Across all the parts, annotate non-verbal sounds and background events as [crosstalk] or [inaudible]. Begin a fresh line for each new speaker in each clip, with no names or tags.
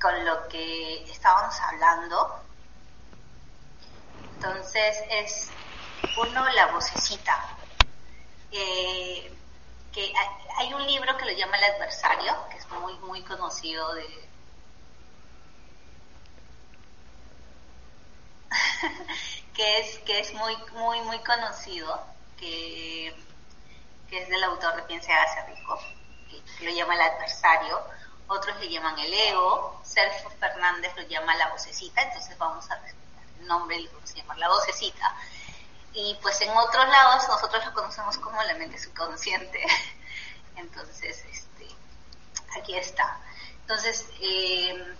con lo que estábamos hablando. Entonces es uno la vocecita. Eh, que hay un libro que lo llama El adversario, que es muy muy conocido de [laughs] que es que es muy muy muy conocido que, que es del autor de Piense hace rico lo llama el adversario, otros le llaman el ego, Sergio Fernández lo llama la vocecita, entonces vamos a respetar el nombre, se llama la vocecita. Y pues en otros lados nosotros lo conocemos como la mente subconsciente. [laughs] Entonces, este, aquí está. Entonces, eh,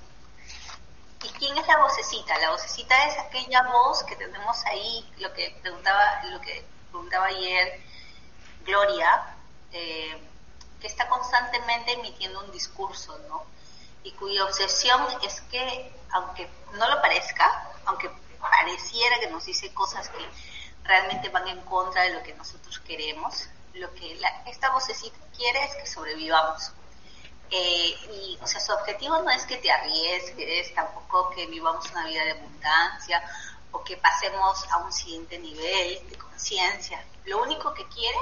¿y quién es la vocecita? La vocecita es aquella voz que tenemos ahí, lo que preguntaba, lo que preguntaba ayer Gloria, eh, que está constantemente emitiendo un discurso, ¿no? Y cuya obsesión es que, aunque no lo parezca, aunque pareciera que nos dice cosas que realmente van en contra de lo que nosotros queremos, lo que esta vocecita quiere es que sobrevivamos. Eh, y, o sea, su objetivo no es que te arriesgues, tampoco que vivamos una vida de abundancia o que pasemos a un siguiente nivel de conciencia. Lo único que quiere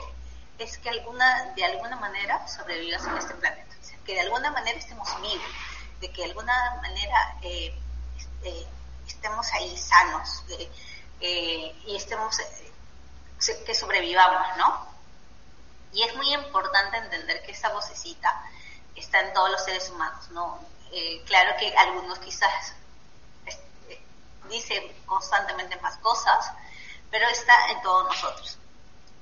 es que alguna, de alguna manera sobrevivas en este planeta, que de alguna manera estemos vivos, de que de alguna manera eh, este, estemos ahí sanos eh, y estemos, eh, que sobrevivamos, ¿no? Y es muy importante entender que esa vocecita está en todos los seres humanos, ¿no? claro que algunos quizás dicen constantemente más cosas, pero está en todos nosotros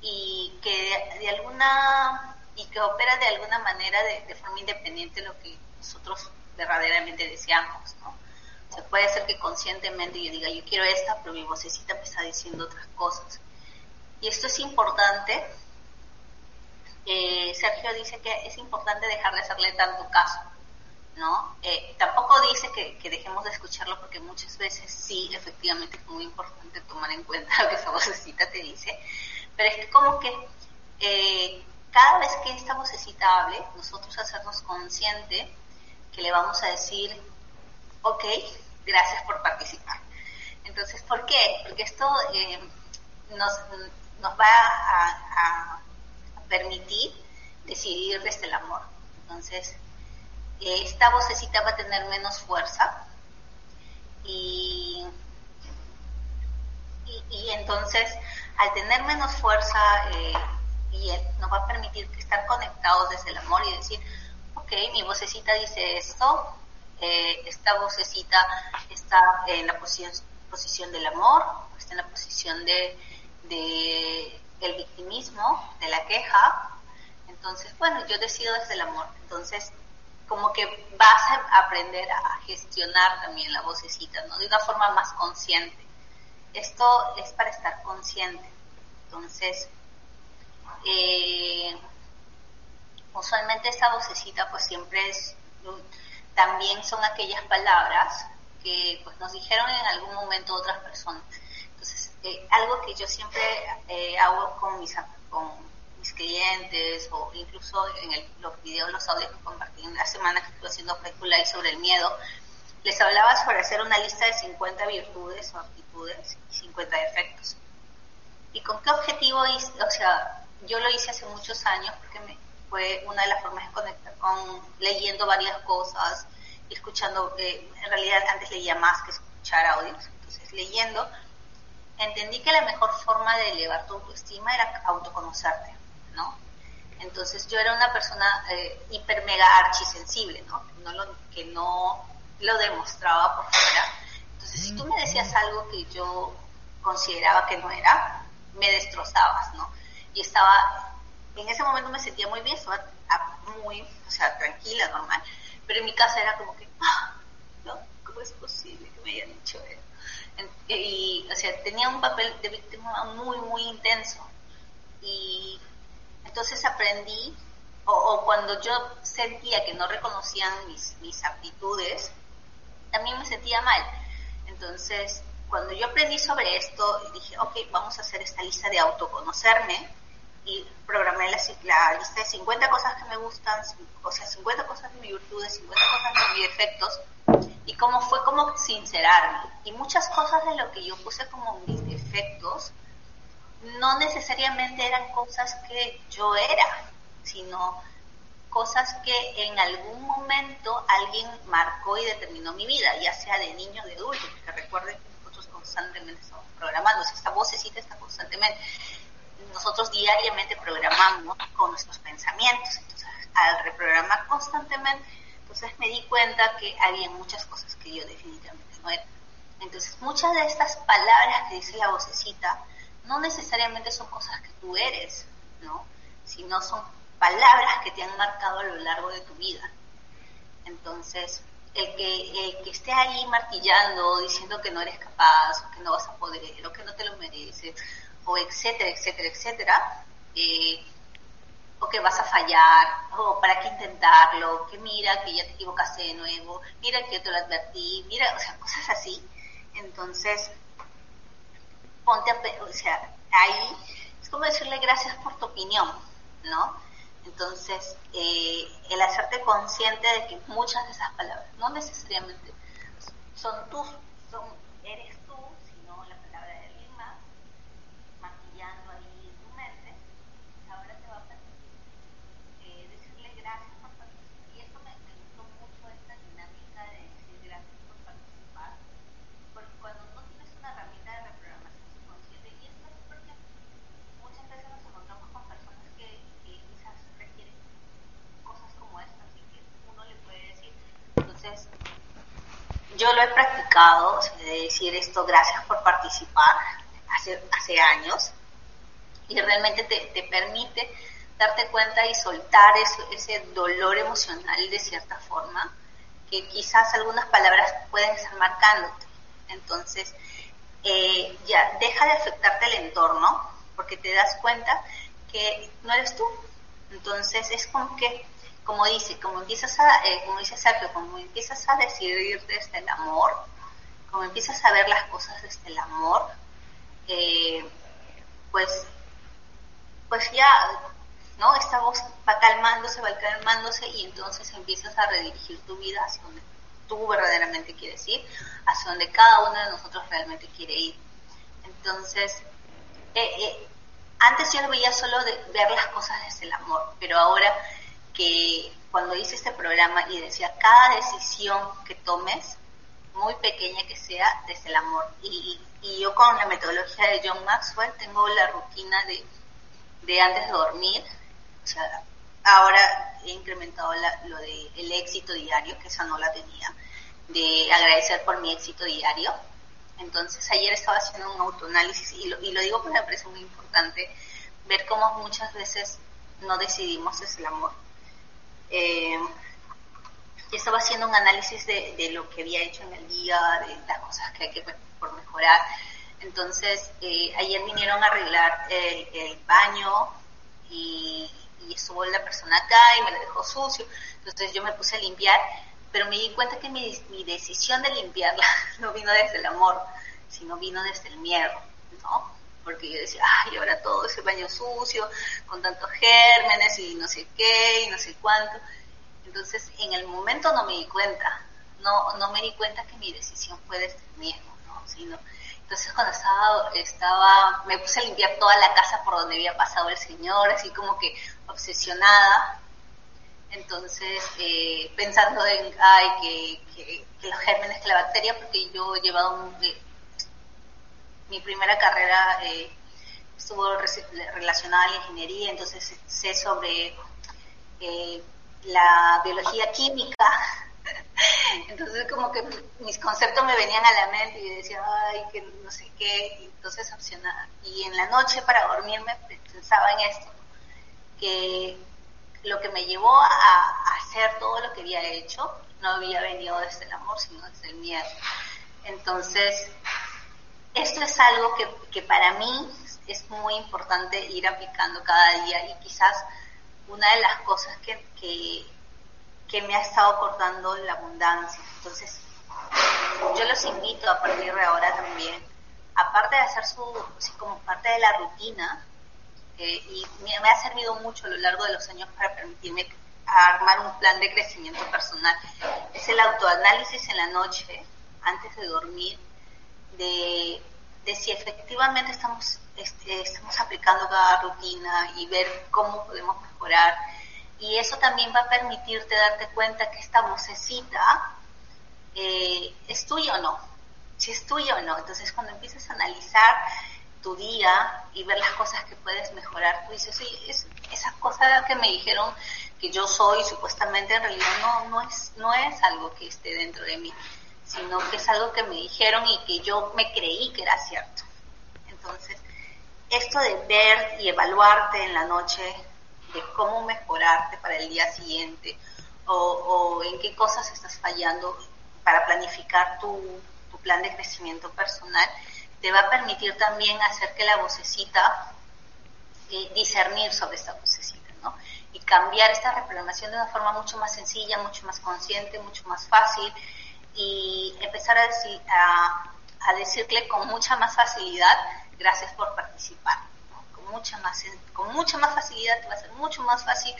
y que de alguna y que opera de alguna manera de, forma independiente de lo que nosotros verdaderamente deseamos, ¿no? O sea, puede ser que conscientemente yo diga, yo quiero esta, pero mi vocecita me está diciendo otras cosas. Y esto es importante. Eh, Sergio dice que es importante dejar de hacerle tanto caso, ¿no? Eh, tampoco dice que, que, dejemos de escucharlo porque muchas veces sí, efectivamente es muy importante tomar en cuenta lo que esa vocecita te dice, pero es que como que eh, cada vez que esta vocecita hable, nosotros hacernos consciente que le vamos a decir, ok, gracias por participar. Entonces, ¿por qué? Porque esto eh, nos, nos va a, permitir decidir desde el amor. Entonces, esta vocecita va a tener menos fuerza y, y entonces al tener menos fuerza eh, y nos va a permitir estar conectados desde el amor y decir, ok, mi vocecita dice esto, eh, esta vocecita está en la posición, posición del amor, está en la posición de, de el victimismo, de la queja, entonces, bueno, yo decido desde el amor, entonces como que vas a aprender a gestionar también la vocecita, ¿no? De una forma más consciente. Esto es para estar consciente. Entonces, eh, usualmente esa vocecita pues siempre es, también son aquellas palabras que pues nos dijeron en algún momento otras personas. Entonces, eh, algo que yo siempre eh, hago con mis, con mis clientes o incluso en los videos, los audios que compartí en la semana que estuve haciendo Facebook sobre el miedo, les hablaba sobre hacer una lista de 50 virtudes o actitudes y 50 defectos. ¿Y con qué objetivo hice? O sea, yo lo hice hace muchos años porque me, fue una de las formas de conectar con leyendo varias cosas, escuchando, eh, en realidad antes leía más que escuchar audios, entonces leyendo, entendí que la mejor forma de elevar tu autoestima era autoconocerte, ¿no? Entonces yo era una persona eh, hiper mega archisensible, ¿no? no lo, que no lo demostraba por fuera. Entonces, si tú me decías algo que yo consideraba que no era, me destrozabas, ¿no? Y estaba, en ese momento me sentía muy bien, estaba muy, o sea, tranquila, normal. Pero en mi casa era como que, ah, ¿no? ¿Cómo es posible que me hayan dicho eso? Y, o sea, tenía un papel de víctima muy, muy intenso. Y entonces aprendí, o, cuando yo sentía que no reconocían mis, mis aptitudes, también me sentía mal. Entonces, cuando yo aprendí sobre esto, dije, ok, vamos a hacer esta lista de autoconocerme y programé la, lista de 50 cosas que me gustan, o sea, 50 cosas de mis virtudes, 50 cosas de mis defectos, y como fue como sincerarme. Y muchas cosas de lo que yo puse como mis defectos, no necesariamente eran cosas que yo era, sino cosas que en algún momento alguien marcó y determinó mi vida, ya sea de niño o de adulto, porque recuerden que nosotros constantemente estamos programando, esta vocecita está constantemente nosotros diariamente programamos con nuestros pensamientos. Entonces, al reprogramar constantemente, entonces me di cuenta que había muchas cosas que yo definitivamente no era. Entonces, muchas de estas palabras que dice la vocecita no necesariamente son cosas que tú eres, ¿no? Sino son palabras que te han marcado a lo largo de tu vida. Entonces, el que, el que esté ahí martillando, diciendo que no eres capaz, o que no vas a poder, o que no te lo mereces, o etcétera, etcétera, etcétera, eh, o que vas a fallar, o para qué intentarlo, que mira que ya te equivocaste de nuevo, mira que yo te lo advertí, mira, o sea, cosas así. Entonces, ponte a, o sea, ahí es como decirle gracias por tu opinión, ¿no? Entonces, eh, el hacerte consciente de que muchas de esas palabras no necesariamente son tus, son, eres yo lo he practicado, de decir esto, gracias por participar, hace, años, y realmente te, te permite darte cuenta y soltar ese dolor emocional de cierta forma, que quizás algunas palabras pueden estar marcándote. Entonces, eh, ya deja de afectarte el entorno, porque te das cuenta que no eres tú. Entonces, es como que como dice, como empiezas a, eh, como dice Sergio, como empiezas a decidir desde el amor, como empiezas a ver las cosas desde el amor, eh, pues, pues ya, ¿no? Esta voz va calmándose, va calmándose y entonces empiezas a redirigir tu vida hacia donde tú verdaderamente quieres ir, hacia donde cada uno de nosotros realmente quiere ir. Entonces, eh, antes yo veía solo de ver las cosas desde el amor, pero ahora que cuando hice este programa y decía, cada decisión que tomes, muy pequeña que sea, desde el amor. Y, y yo con la metodología de John Maxwell tengo la rutina de, de antes de dormir, o sea, ahora he incrementado lo de el éxito diario, que esa no la tenía, de agradecer por mi éxito diario. Entonces ayer estaba haciendo un autoanálisis y lo, y lo digo porque me parece muy importante ver cómo muchas veces no decidimos es el amor eh, estaba haciendo un análisis de, lo que había hecho en el día, de las cosas que hay que por mejorar. Entonces, eh, ayer vinieron a arreglar el, baño y, estuvo la persona acá y me lo dejó sucio. Entonces yo me puse a limpiar, pero me di cuenta que mi, mi decisión de limpiarla [laughs] no vino desde el amor, sino vino desde el miedo, ¿no? Porque yo decía, ay, ahora todo ese baño sucio, con tantos gérmenes y no sé qué, y no sé cuánto. Entonces, en el momento no me di cuenta, no, no me di cuenta que mi decisión fue de este mismo, ¿no? Sino, entonces cuando estaba, estaba, me puse a limpiar toda la casa por donde había pasado el señor, así como que obsesionada, entonces eh, pensando en, ay, que, que, que, los gérmenes, que la bacteria, porque yo he llevado un, eh, mi primera carrera eh, estuvo relacionada a la ingeniería, entonces sé sobre eh, la biología química. [laughs] entonces como que mis conceptos me venían a la mente y decía, ay, que no sé qué, y entonces opcionaba. Y en la noche para dormirme pensaba en esto, que lo que me llevó a, hacer todo lo que había hecho no había venido desde el amor, sino desde el miedo. Entonces, esto es algo que, para mí es muy importante ir aplicando cada día y quizás una de las cosas que, que, me ha estado cortando la abundancia. Entonces, yo los invito a partir de ahora también, aparte de hacer su, como parte de la rutina, eh, y me, ha servido mucho a lo largo de los años para permitirme armar un plan de crecimiento personal, es el autoanálisis en la noche, antes de dormir, de, si efectivamente estamos, este, estamos aplicando cada rutina y ver cómo podemos mejorar. Y eso también va a permitirte darte cuenta que esta vocecita eh, es tuya o no, si es tuya o no. Entonces cuando empiezas a analizar tu día y ver las cosas que puedes mejorar, tú dices, oye, es, esas cosas que me dijeron que yo soy, supuestamente en realidad no, no, es, no es algo que esté dentro de mí, sino que es algo que me dijeron y que yo me creí que era cierto. Entonces, esto de ver y evaluarte en la noche, de cómo mejorarte para el día siguiente, o, en qué cosas estás fallando, para planificar tu, plan de crecimiento personal, te va a permitir también hacer que la vocecita, eh, discernir sobre esta vocecita, ¿no? Y cambiar esta reprogramación de una forma mucho más sencilla, mucho más consciente, mucho más fácil y empezar a, decir, a, a decirle con mucha más facilidad, gracias por participar, con, mucha más, con mucha más facilidad va a ser mucho más fácil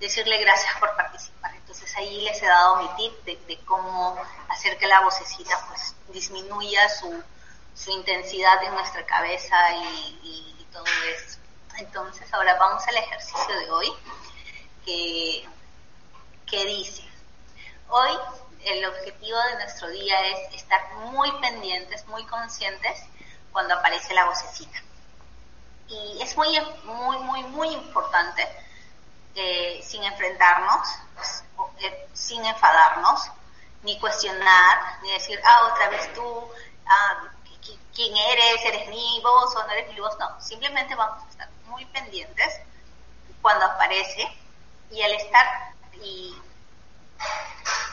decirle gracias por participar. Entonces ahí les he dado mi tip de, cómo hacer que la vocecita pues disminuya su, su intensidad en nuestra cabeza y, todo eso. Entonces ahora vamos al ejercicio de hoy que, que dice, hoy el objetivo de nuestro día es estar muy pendientes, muy conscientes cuando aparece la vocecita. Y es muy, muy, muy, muy importante sin enfrentarnos, sin enfadarnos, ni cuestionar, ni decir, ah, otra vez tú, ah, ¿quién eres? ¿Eres mi voz o no eres mi voz? No, simplemente vamos a estar muy pendientes cuando aparece y al estar, y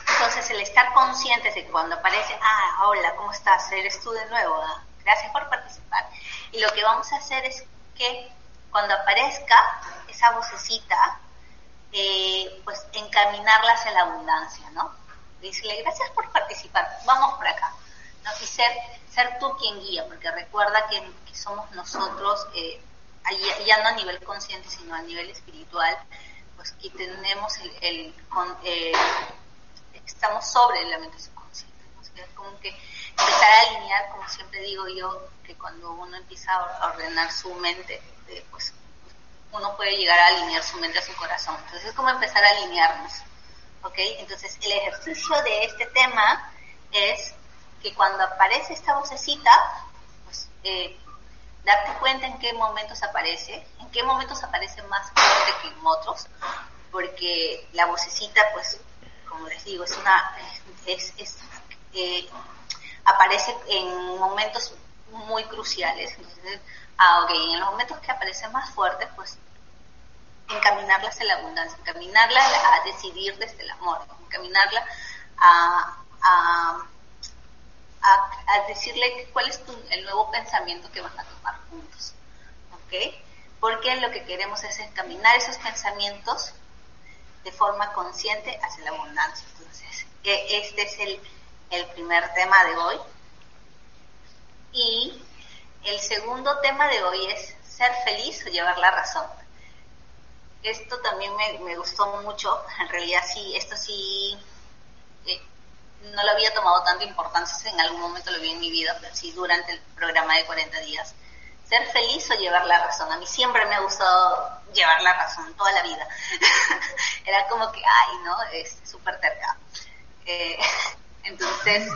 entonces el estar conscientes de cuando aparece, ah, hola, ¿cómo estás? Eres tú de nuevo, ah, gracias por participar. Y lo que vamos a hacer es que cuando aparezca esa vocecita, eh, pues encaminarlas a la abundancia, ¿no? Decirle, gracias por participar, vamos por acá, ¿no? Y ser, ser tú quien guía, porque recuerda que, somos nosotros, eh, ya no a nivel consciente, sino a nivel espiritual, pues que tenemos el, eh, estamos sobre el elemento subconsciente, ¿no? como que empezar a alinear, como siempre digo yo, que cuando uno empieza a ordenar su mente, pues uno puede llegar a alinear su mente a su corazón. Entonces es como empezar a alinearnos. ¿Ok? Entonces el ejercicio de este tema es que cuando aparece esta vocecita, pues eh, darte cuenta en qué momentos aparece, en qué momentos aparece más fuerte que en otros, porque la vocecita, pues, como les digo, es una, es, es eh, aparece en momentos muy cruciales. Entonces, ah, ok, en los momentos que aparece más fuerte, pues encaminarla hacia la abundancia, encaminarla a decidir desde el amor, encaminarla a, a, a, decirle cuál es el nuevo pensamiento que van a tomar juntos. ¿Ok? Porque lo que queremos es encaminar esos pensamientos de forma consciente hacia la abundancia. Entonces, e, este es el, el primer tema de hoy. Y el segundo tema de hoy es ser feliz o llevar la razón esto también me, me, gustó mucho. En realidad sí, esto sí eh, no lo había tomado tanta importancia, en algún momento lo vi en mi vida, pero sí durante el programa de 40 días. Ser feliz o llevar la razón. A mí siempre me ha gustado llevar la razón, toda la vida. [laughs] Era como que, ay, ¿no? Es súper terca. Eh, [laughs] entonces,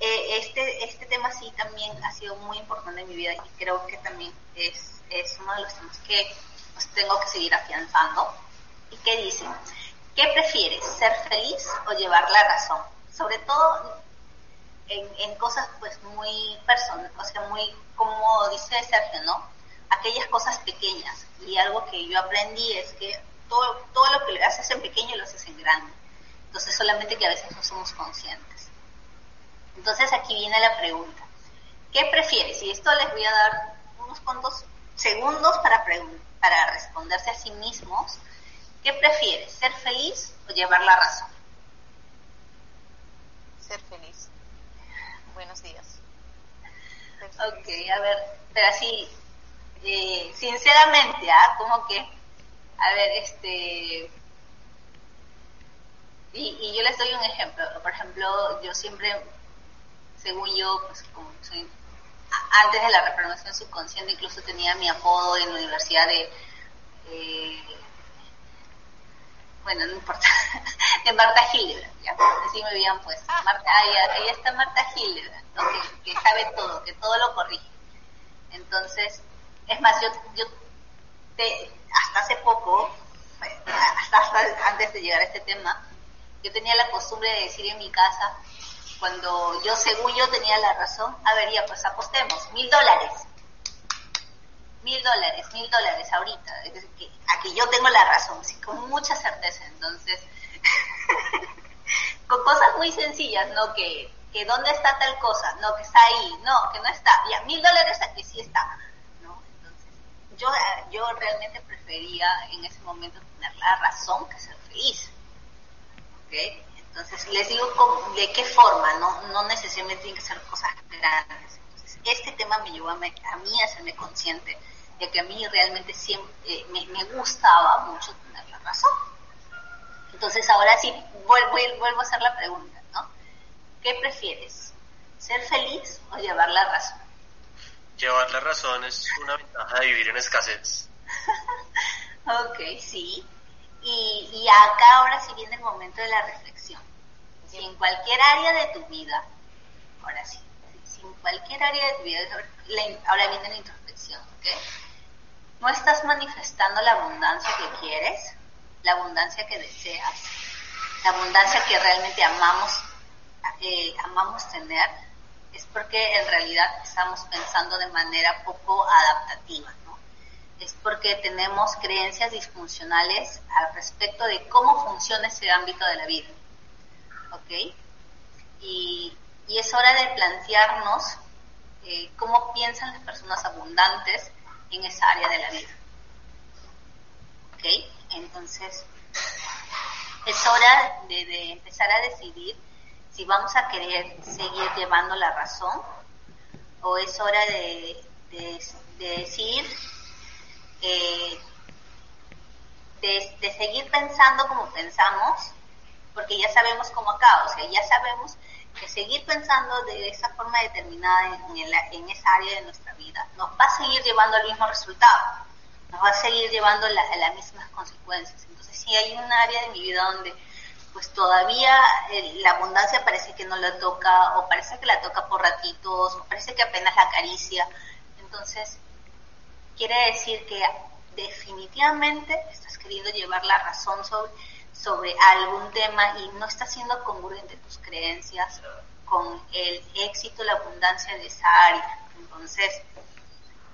eh, este, este tema sí también ha sido muy importante en mi vida y creo que también es, es uno de los temas que pues tengo que seguir afianzando. ¿Y qué dice? ¿Qué prefieres, ser feliz o llevar la razón? Sobre todo en, en cosas pues muy personales, o sea, muy, como dice Sergio, ¿no? Aquellas cosas pequeñas. Y algo que yo aprendí es que todo, todo lo que haces en pequeño lo haces en grande. Entonces solamente que a veces no somos conscientes. Entonces aquí viene la pregunta. ¿Qué prefieres? Y esto les voy a dar unos cuantos segundos para, para responderse a sí mismos. ¿Qué prefieres? ¿Ser feliz o llevar la razón?
Ser feliz. Buenos días.
Ok, a ver, pero así, eh, sinceramente, ¿ah? Como que, a ver, este, y, yo les doy un ejemplo. Por ejemplo, yo siempre, según yo, pues como antes de la reprogramación subconsciente, incluso tenía mi apodo en la universidad de, eh, bueno, no importa, [laughs] de Marta Hildebrand, ¿ya? Así me habían puesto. Marta, ahí, está Marta Hildebrand, que, sabe todo, que todo lo corrige. Entonces, es más, yo, yo te, hasta hace poco, hasta, hasta antes de llegar a este tema, yo tenía la costumbre de decir en mi casa, cuando yo según yo tenía la razón, a ver, ya pues apostemos, mil dólares, mil dólares, mil dólares ahorita, a que yo tengo la razón, sí, con mucha certeza, entonces, [laughs] con cosas muy sencillas, ¿no? Que, que dónde está tal cosa, no, que está ahí, no, que no está, ya, mil dólares a que sí está, ¿no? Entonces, yo, yo realmente prefería en ese momento tener la razón que ser feliz. Entonces, les digo de qué forma, ¿no? No necesariamente tienen que ser cosas grandes. Entonces, este tema me llevó a, mí a hacerme consciente de que a mí realmente siempre eh, me, gustaba mucho tener la razón. Entonces, ahora sí, vuelvo, vuelvo a hacer la pregunta, ¿no? ¿Qué prefieres? ¿Ser feliz o llevar la razón?
Llevar la razón es una ventaja de vivir en escasez. [laughs]
ok, sí. Y, acá ahora sí viene el momento de la reflexión. Si en cualquier área de tu vida, ahora sí, si en cualquier área de tu vida, ahora viene la introspección, ¿ok? No estás manifestando la abundancia que quieres, la abundancia que deseas, la abundancia que realmente amamos, eh, amamos tener, es porque en realidad estamos pensando de manera poco adaptativa es porque tenemos creencias disfuncionales al respecto de cómo funciona ese ámbito de la vida. ¿Ok? Y, es hora de plantearnos eh, cómo piensan las personas abundantes en esa área de la vida. ¿Ok? Entonces, es hora de, empezar a decidir si vamos a querer seguir llevando la razón o es hora de, de, de decir eh, de, seguir pensando como pensamos, porque ya sabemos cómo acá, o sea, ya sabemos que seguir pensando de esa forma determinada en, esa área de nuestra vida nos va a seguir llevando al mismo resultado, nos va a seguir llevando a las mismas consecuencias. Entonces, si hay un área de mi vida donde pues todavía eh, la abundancia parece que no la toca, o parece que la toca por ratitos, o parece que apenas la acaricia, entonces quiere decir que definitivamente estás queriendo llevar la razón sobre, sobre algún tema y no estás siendo congruente tus creencias con el éxito, la abundancia de esa área. Entonces,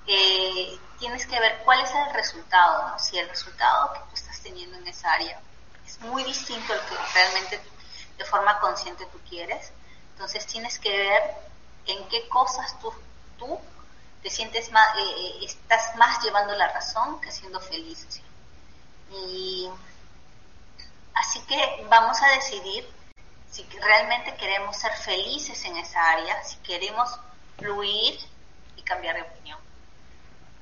eh, tienes que ver cuál es el resultado, ¿no? Si el resultado que tú estás teniendo en esa área es muy distinto al que realmente de forma consciente tú quieres, entonces tienes que ver en qué cosas tú, tú te sientes más, eh, eh, estás más llevando la razón que siendo feliz. Y así que vamos a decidir si realmente queremos ser felices en esa área, si queremos fluir y cambiar de opinión.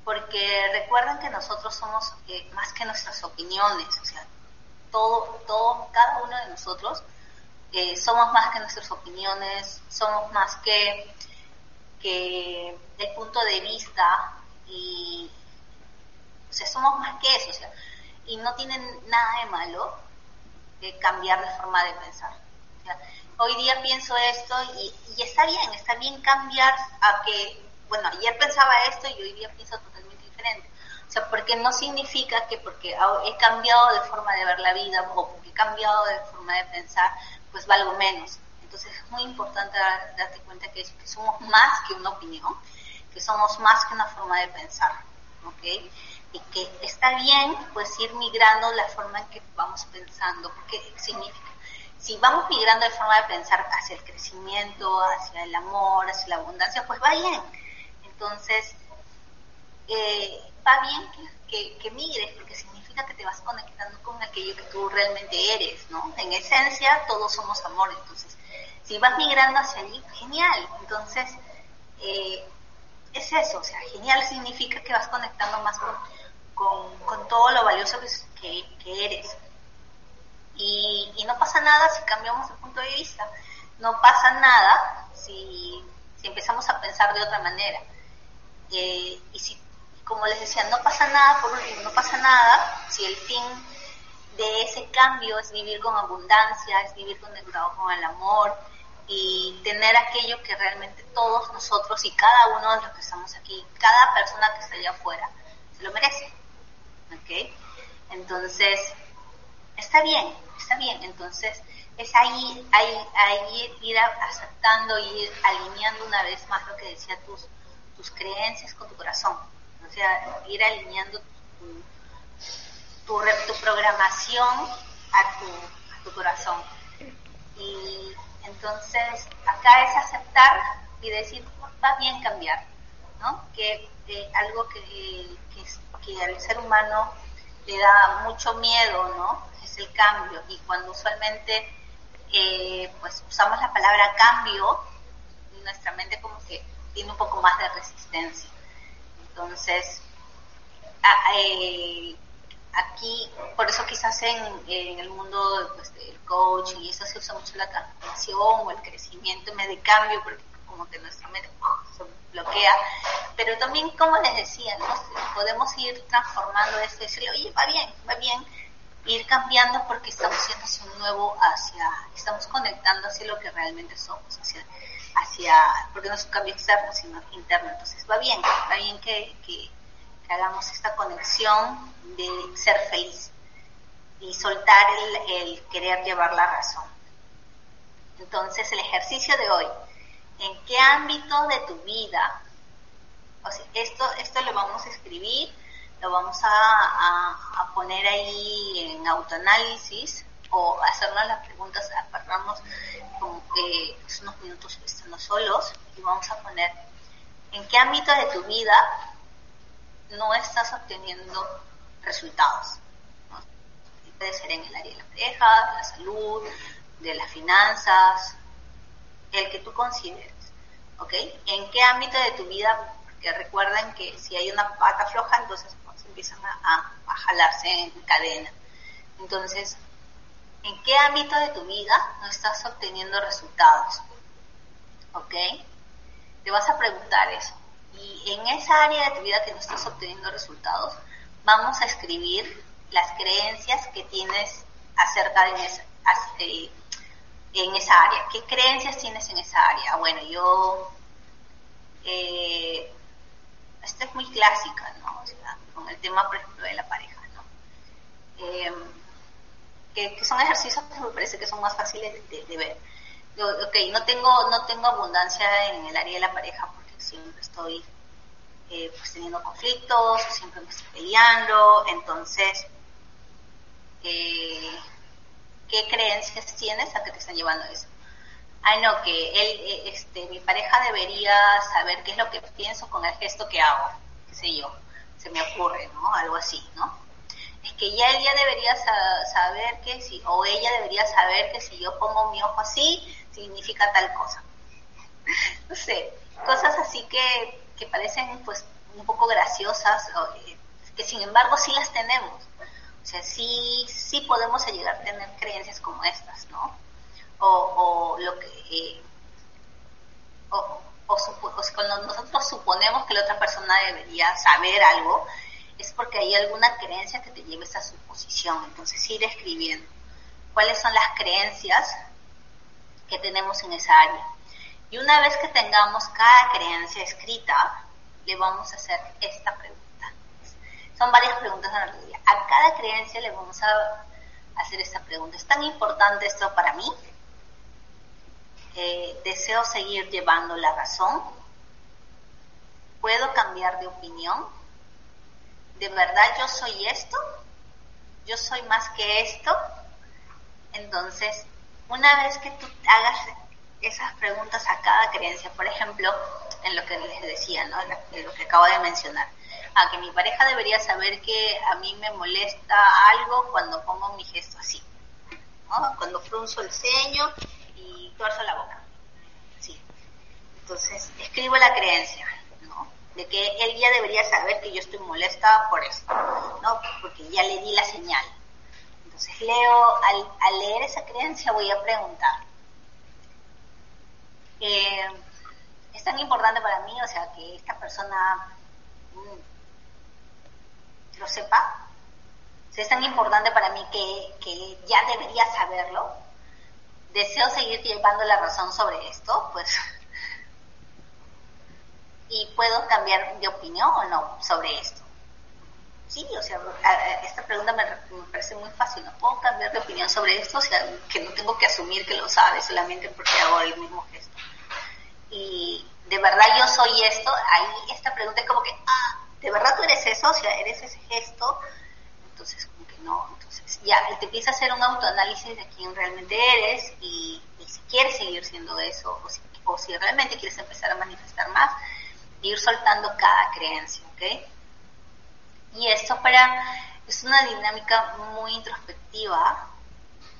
Porque recuerden que nosotros somos eh, más que nuestras opiniones, o sea, todo, todo, cada uno de nosotros somos más que nuestras opiniones, somos más que que el punto de vista y o sea, somos más que eso, o sea, y no tienen nada de malo de cambiar de forma de pensar. hoy día pienso esto y, y, está bien, está bien cambiar a que, bueno, ayer pensaba esto y hoy día pienso totalmente diferente. O sea, porque no significa que porque he cambiado de forma de ver la vida o porque he cambiado de forma de pensar, pues valgo menos. Entonces es muy importante darte cuenta que, somos más que una opinión, que somos más que una forma de pensar, ¿ok? Que está bien pues ir migrando la forma en que vamos pensando, porque significa, si vamos migrando de forma de pensar hacia el crecimiento, hacia el amor, hacia la abundancia, pues va bien. Entonces, eh, va bien que, que, migres, porque significa que te vas conectando con aquello que tú realmente eres, ¿no? En esencia, todos somos amor, entonces, si vas migrando hacia allí, genial. Entonces, eh, es eso, o sea, genial significa que vas conectando más con, con, todo lo valioso que, que, eres. Y, y, no pasa nada si cambiamos el punto de vista, no pasa nada si, si empezamos a pensar de otra manera. Eh, y si, como les decía, no pasa nada, por último, no pasa nada si el fin de ese cambio es vivir con abundancia, es vivir conectado con el amor, y tener aquello que realmente todos nosotros y cada uno de los que estamos aquí, cada persona que está allá afuera, se lo merece. ¿Ok? Entonces, está bien, está bien. Entonces, es ahí, ahí, ahí ir aceptando, ir alineando una vez más lo que decía tus, tus creencias con tu corazón. O sea, ir alineando tu, tu, tu programación a tu, a tu corazón. Y entonces, acá es aceptar y decir, va bien cambiar, ¿no? Que algo que, que, al ser humano le da mucho miedo, ¿no? Es el cambio. Y cuando usualmente eh, pues usamos la palabra cambio, nuestra mente como que tiene un poco más de resistencia. Entonces, eh, aquí, por eso quizás en, el mundo pues, del coach y eso se usa mucho la transformación o el crecimiento me de cambio, porque como que nuestra mente se bloquea, pero también, como les decía, ¿no? podemos ir transformando esto y decirle, oye, va bien, va bien, ir cambiando porque estamos siendo hacia un nuevo, hacia, estamos conectando hacia lo que realmente somos, hacia, hacia porque no es un cambio externo, sino interno, entonces va bien, va bien que, que que hagamos esta conexión de ser feliz y soltar el, querer llevar la razón. Entonces, el ejercicio de hoy, ¿en qué ámbito de tu vida? O sea, esto, esto lo vamos a escribir, lo vamos a, poner ahí en autoanálisis o hacernos las preguntas, apartamos como que unos minutos estando solos y vamos a poner en qué ámbito de tu vida no estás obteniendo resultados. Puede ser en el área de la pareja, de la salud, de las finanzas, el que tú consideres. ¿Ok? ¿En qué ámbito de tu vida? Porque recuerden que si hay una pata floja, entonces empiezan a, a jalarse en cadena. Entonces, ¿en qué ámbito de tu vida no estás obteniendo resultados? ¿Ok? Te vas a preguntar eso. Y en esa área de tu vida que no estás obteniendo resultados, vamos a escribir las creencias que tienes acerca de eh, en esa área. ¿Qué creencias tienes en esa área? Bueno, yo... Eh, esta es muy clásica, ¿no? O sea, con el tema, por ejemplo, de la pareja, ¿no? Eh, que, son ejercicios que me parece que son más fáciles de, ver. ok, no tengo, no tengo abundancia en el área de la pareja siempre estoy eh, pues teniendo conflictos, siempre me estoy peleando, entonces, eh, ¿qué creencias tienes a que te están llevando eso? Ay, no, que él, eh, este, mi pareja debería saber qué es lo que pienso con el gesto que hago, qué sé yo, se me ocurre, ¿no? Algo así, ¿no? Es que ya él ya debería saber que si, o ella debería saber que si yo pongo mi ojo así, significa tal cosa. [laughs] no sé, cosas así que, que parecen pues un poco graciosas, eh, que sin embargo sí las tenemos. O sea, sí, sí podemos llegar a tener creencias como estas, ¿no? O, lo que... O, cuando nosotros suponemos que la otra persona debería saber algo, es porque hay alguna creencia que te lleva a esa suposición. Entonces, ir escribiendo cuáles son las creencias que tenemos en esa área. Y una vez que tengamos cada creencia escrita, le vamos a hacer esta pregunta. Son varias preguntas en realidad. A cada creencia le vamos a hacer esta pregunta. ¿Es tan importante esto para mí? Eh, ¿Deseo seguir llevando la razón? ¿Puedo cambiar de opinión? ¿de verdad yo soy esto? ¿Yo soy más que esto? Entonces, una vez que tú hagas esas preguntas a cada creencia, por ejemplo, en lo que les decía, ¿no? En lo que acabo de mencionar, a que mi pareja debería saber que a mí me molesta algo cuando pongo mi gesto así, ¿no? Cuando frunzo el ceño y tuerzo la boca, sí. Entonces, escribo la creencia, ¿no? De que él ya debería saber que yo estoy molesta por esto, ¿no? Porque ya le di la señal. Entonces leo, al, al leer esa creencia voy a preguntar, eh, es tan importante para mí, o sea, que esta persona lo sepa. es tan importante para mí que, que ya debería saberlo. Deseo seguir llevando la razón sobre esto, pues. [laughs] Y puedo cambiar de opinión o no sobre esto. Sí, o sea, esta pregunta me, parece muy fácil. No puedo cambiar de opinión sobre esto, o sea, que no tengo que asumir que lo sabe solamente porque hago el mismo gesto y de verdad yo soy esto, ahí esta pregunta es como que, ah, ¿de verdad tú eres eso? O sea, ¿eres ese gesto? Entonces, como que no, entonces ya, te empieza a hacer un autoanálisis de quién realmente eres y, si quieres seguir siendo eso o si, realmente quieres empezar a manifestar más, ir soltando cada creencia, ¿ok? Y esto para, es una dinámica muy introspectiva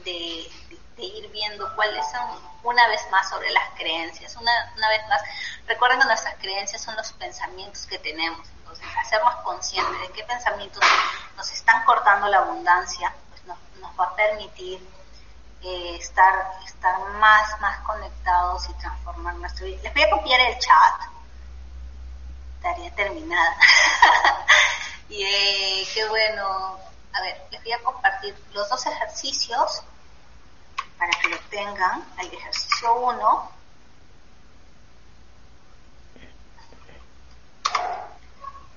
de, de ir viendo cuáles son, una vez más, sobre las creencias. Una, una vez más, recuerden que nuestras creencias son los pensamientos que tenemos. Entonces, hacernos conscientes de qué pensamientos nos están cortando la abundancia, pues nos, nos va a permitir eh, estar, estar más, más conectados y transformar nuestro vida. Les voy a copiar el chat. Tarea terminada. [laughs] y eh, qué bueno. A ver, les voy a compartir los dos ejercicios para que lo tengan, el ejercicio 1.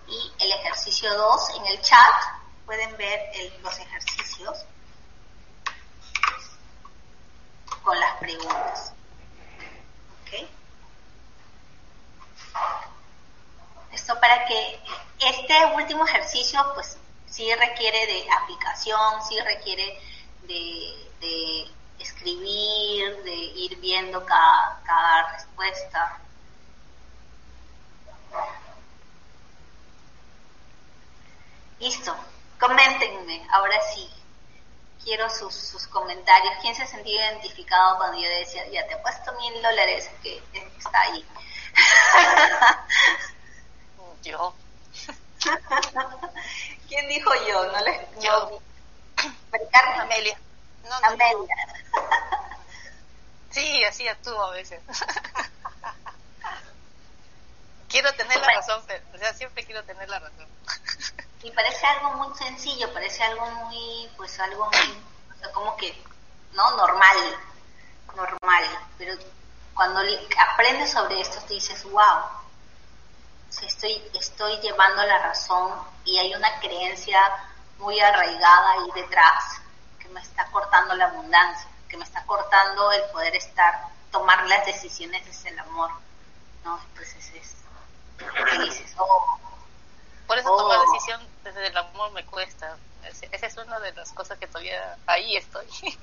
Y el ejercicio 2 en el chat pueden ver los ejercicios con las preguntas. ¿Ok? Esto para que este último ejercicio pues sí requiere de aplicación, sí requiere de escribir, de ir viendo cada respuesta. Listo, coméntenme, ahora sí. Quiero sus, sus comentarios. ¿Quién se sentía identificado cuando yo decía, ya te he puesto mil dólares que está ahí? [laughs]
Yo. [laughs]
¿Quién dijo yo? No les,
yo. Amelia.
No, Amelia. [laughs]
Sí, así actúo a veces. quiero tener la razón, o sea, siempre quiero tener la razón.
Y parece algo muy sencillo, parece algo muy, pues algo muy, como que, ¿no? Normal, normal, pero cuando aprendes sobre esto te dices, wow, estoy, estoy llevando la razón y hay una creencia muy arraigada ahí detrás me está cortando la abundancia, que me está cortando el poder estar, tomar las decisiones desde el amor, ¿no? Entonces es, dices, oh,
Por eso tomar oh. decisión desde el amor me cuesta. Esa es una de las cosas que todavía ahí estoy. [laughs]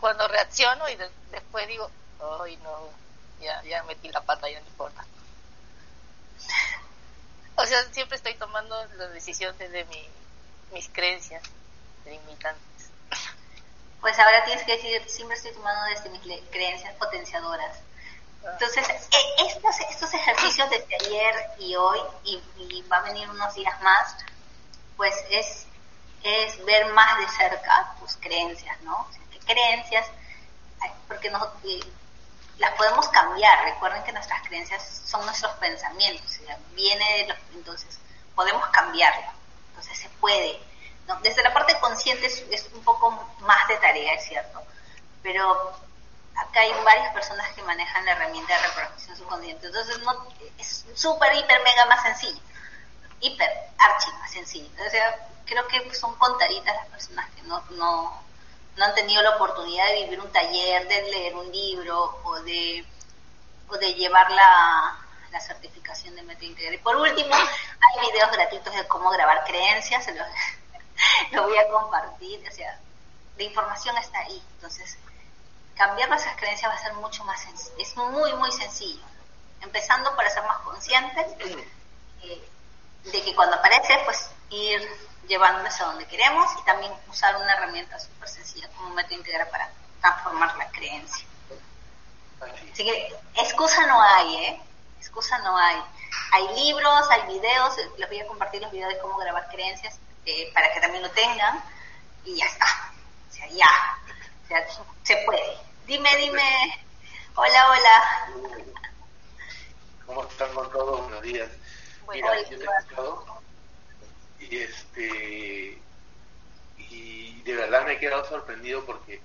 Cuando reacciono y después digo, ay no, ya, ya metí la pata, ya no importa. [laughs] O sea, siempre estoy tomando la decisión desde mi, mis creencias limitantes.
Pues ahora tienes que decir, siempre estoy tomando desde mis creencias potenciadoras. Entonces, e, estos, estos ejercicios desde ayer y hoy, y, va a venir unos días más, pues es, es ver más de cerca tus creencias, ¿no? ¿Qué creencias? Porque no, las podemos cambiar. Recuerden que nuestras creencias son nuestros pensamientos, viene de los, entonces podemos cambiarlo. Entonces se puede desde la parte consciente es, un poco más de tarea, es cierto, pero acá hay varias personas que manejan la herramienta de reprogramación subconsciente, entonces no, es súper, hiper, mega más sencillo, hiper, archi más sencillo. O sea, creo que son contaditas las personas que no, no, no han tenido la oportunidad de vivir un taller, de leer un libro o de, o de llevar la, la certificación de Meta Y por último, hay videos gratuitos de cómo grabar creencias, lo, lo [laughs] voy a compartir, o sea, la información está ahí, entonces cambiar nuestras creencias va a ser mucho más sencillo, es muy, muy sencillo, empezando para ser más conscientes eh, de que cuando aparece, pues ir llevándonos a donde queremos y también usar una herramienta súper sencilla como un método integral para transformar la creencia. Así que excusa no hay, ¿eh? Excusa no hay. Hay libros, hay videos, les voy a compartir los videos de cómo grabar creencias eh, para que también lo tengan y ya está. O sea, ya. Sea, se puede. Dime, dime. Hola, hola.
¿Cómo están con todos? Buenos días. Mira, yo te he escuchado y este y de verdad me he quedado sorprendido porque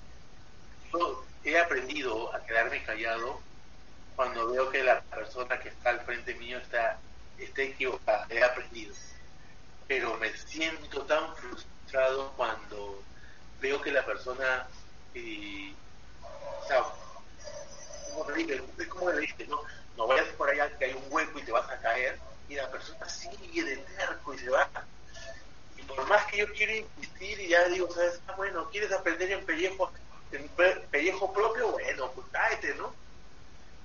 yo he aprendido a quedarme callado cuando veo que la persona que está al frente mío está, está equivocada, he aprendido. Pero me siento tan frustrado cuando veo que la persona, eh, o sea, como le dices, no, no vayas por allá que hay un hueco y te vas a caer, y la persona sigue de terco y se va. Y por más que yo quiero insistir y ya digo, ¿sabes? Ah, bueno, ¿quieres aprender en pellejo, en pellejo propio? Bueno, pues cáete, ¿no?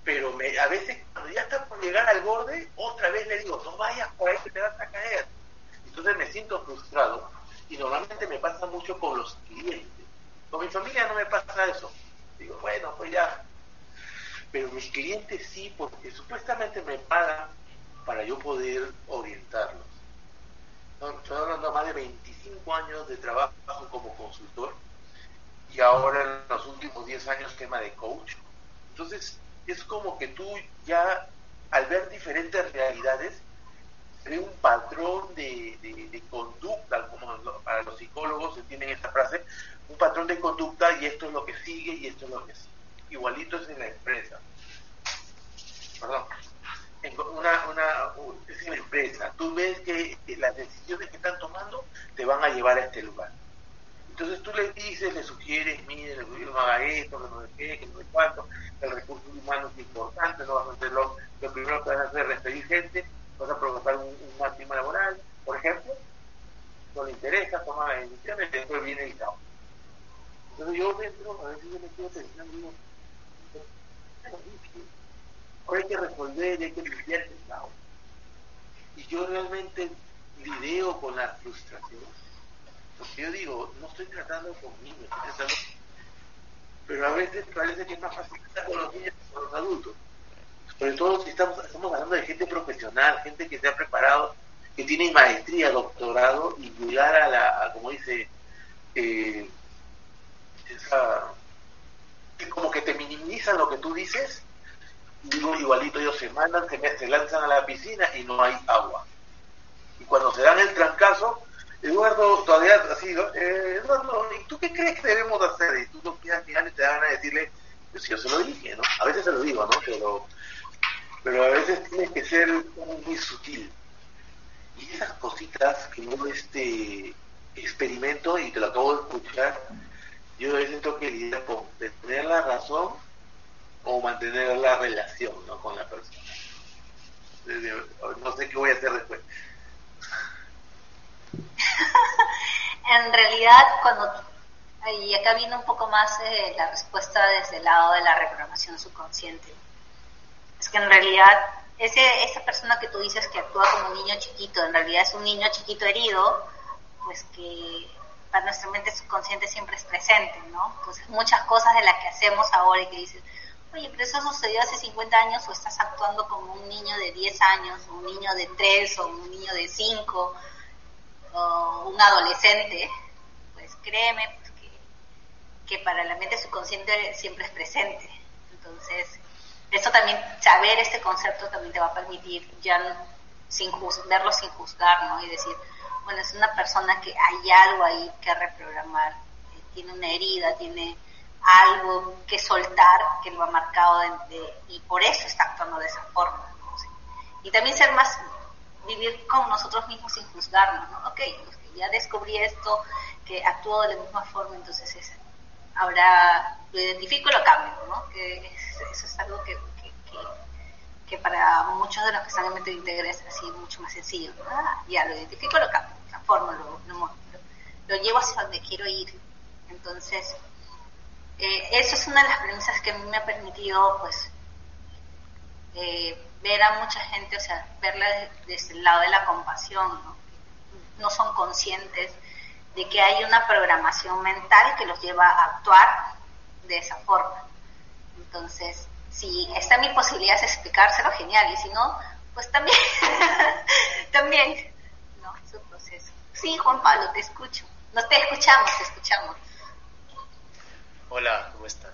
Pero me, a veces cuando ya está por llegar al borde, otra vez le digo, no vayas por ahí que te vas a caer. Entonces me siento frustrado y normalmente me pasa mucho con los clientes. Con mi familia no me pasa eso. Digo, bueno, pues ya. Pero mis clientes sí, porque supuestamente me pagan para yo poder orientarlos. Estoy hablando más de 25 años de trabajo como consultor y ahora en los últimos 10 años tema de coach. Entonces, es como que tú ya, al ver diferentes realidades, ve un patrón de, de, conducta, como para los psicólogos entienden esta frase, un patrón de conducta y esto es lo que sigue y esto es lo que sigue. Igualito es en la empresa. Perdón una, una, es una empresa, tú ves que las decisiones que están tomando te van a llevar a este lugar. Entonces tú le dices, le sugieres, mire, no haga esto, que no sé qué, que no sé cuánto, el recurso humano es importante, no vas a hacerlo, lo primero que vas a hacer es despedir gente, vas a provocar un, un laboral, por ejemplo, no le interesa, toma las decisiones y después viene el caos. Entonces yo dentro, a veces yo me quedo pensando, digo, hay que resolver hay que limpiar el caos. Y yo realmente lidio con la frustración. Porque yo digo, no estoy tratando conmigo, estoy tratando... Pero a veces parece que es más fácil tratar con los niños que con los adultos. Sobre todo si estamos, estamos hablando de gente profesional, gente que se ha preparado, que tiene maestría, doctorado, y llegar a la, como dice, eh, esa, que como que te minimizan lo que tú dices digo igualito ellos se mandan, se, se lanzan a la piscina y no hay agua. Y cuando se dan el trancazo, Eduardo todavía así, eh, Eduardo, ¿y tú qué crees que debemos hacer? Y tú no quieras mirar y te van a decirle, pues yo se lo dije, ¿no? A veces se lo digo, ¿no? Pero, pero a veces tienes que ser muy sutil. Y esas cositas que yo este experimento y te lo acabo de escuchar, yo tengo que lidiar con tener la razón o mantener la relación ¿no? con la persona. No sé qué voy a hacer después. [laughs]
en realidad, cuando y acá viene un poco más eh, la respuesta desde el lado de la reprogramación subconsciente. Es que en realidad ese, esa persona que tú dices que actúa como un niño chiquito, en realidad es un niño chiquito herido, pues que para nuestra mente subconsciente siempre es presente, ¿no? Entonces muchas cosas de las que hacemos ahora y que dices, oye, pero eso sucedió hace 50 años o estás actuando como un niño de 10 años, o un niño de 3 o un niño de 5 o un adolescente, pues créeme pues, que, que para la mente subconsciente siempre es presente. Entonces, eso también, saber este concepto también te va a permitir ya sin verlo sin juzgar, ¿no? Y decir, bueno, es una persona que hay algo ahí que reprogramar, eh, tiene una herida, tiene algo que soltar que lo ha marcado y por eso está actuando de esa forma. Y también ser más, vivir con nosotros mismos sin juzgarnos, ¿no? Ok, pues ya descubrí esto, que actúo de la misma forma, entonces es, ahora lo identifico y lo cambio, ¿no? Que eso es algo que para muchos de los que están en método integra es así mucho más sencillo. Ah, ya lo identifico, lo transformo, lo, lo, lo, llevo hacia donde quiero ir. Entonces, eh, eso es una de las premisas que a mí me ha permitido, pues, eh, ver a mucha gente, o sea, verla desde el lado de la compasión, ¿no? no son conscientes de que hay una programación mental que los lleva a actuar de esa forma. Entonces, si está en mi posibilidad de explicárselo, genial, y si no, pues también, [laughs] también, ¿no? Es un proceso. Sí, Juan Pablo, te escucho. No te escuchamos, te escuchamos.
Hola, ¿cómo están?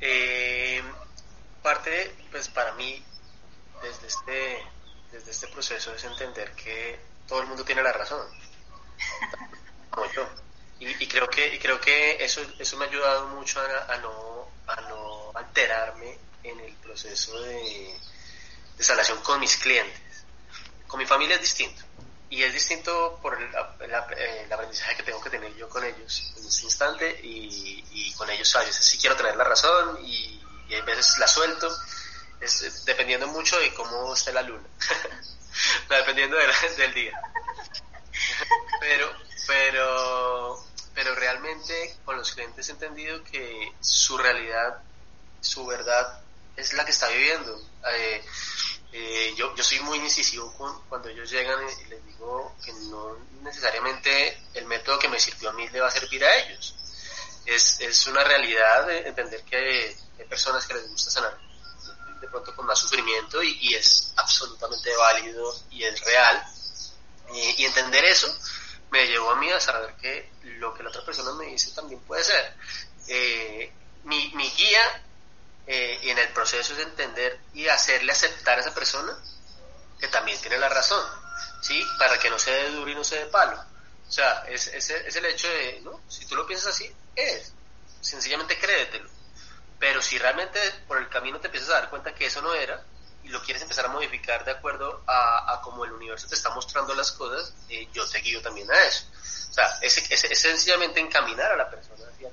Eh, parte, pues para mí, desde este, desde este proceso es entender que todo el mundo tiene la razón, [laughs] como yo. Y, creo que, y creo que eso, eso me ha ayudado mucho a, no, a no alterarme en el proceso de, de con mis clientes. Con mi familia es distinto y es distinto por el, aprendizaje que tengo que tener yo con ellos en este instante y, con ellos a veces sí quiero tener la razón y, y a veces la suelto, es, dependiendo mucho de cómo esté la luna, [laughs] dependiendo del día. Pero, pero, pero realmente con los clientes he entendido que su realidad, su verdad es la que está viviendo. Eh, eh, yo, yo soy muy incisivo cuando ellos llegan y les digo que no necesariamente el método que me sirvió a mí le va a servir a ellos. Es, es una realidad entender que hay personas que les gusta sanar de pronto con más sufrimiento y, es absolutamente válido y es real. Y, entender eso me llevó a mí a saber que lo que la otra persona me dice también puede ser. Eh, mi, mi guía eh, en el proceso es entender y hacerle aceptar a esa persona que también tiene la razón, ¿sí? Para que no se dé duro y no se dé palo. O sea, es, es, es el hecho de, ¿no? Si tú lo piensas así, es. Sencillamente créetelo. Pero si realmente por el camino te empiezas a dar cuenta que eso no era lo quieres empezar a modificar de acuerdo a, a cómo el universo te está mostrando las cosas, eh, yo te guío también a eso. O sea, es, es, sencillamente encaminar a la persona hacia,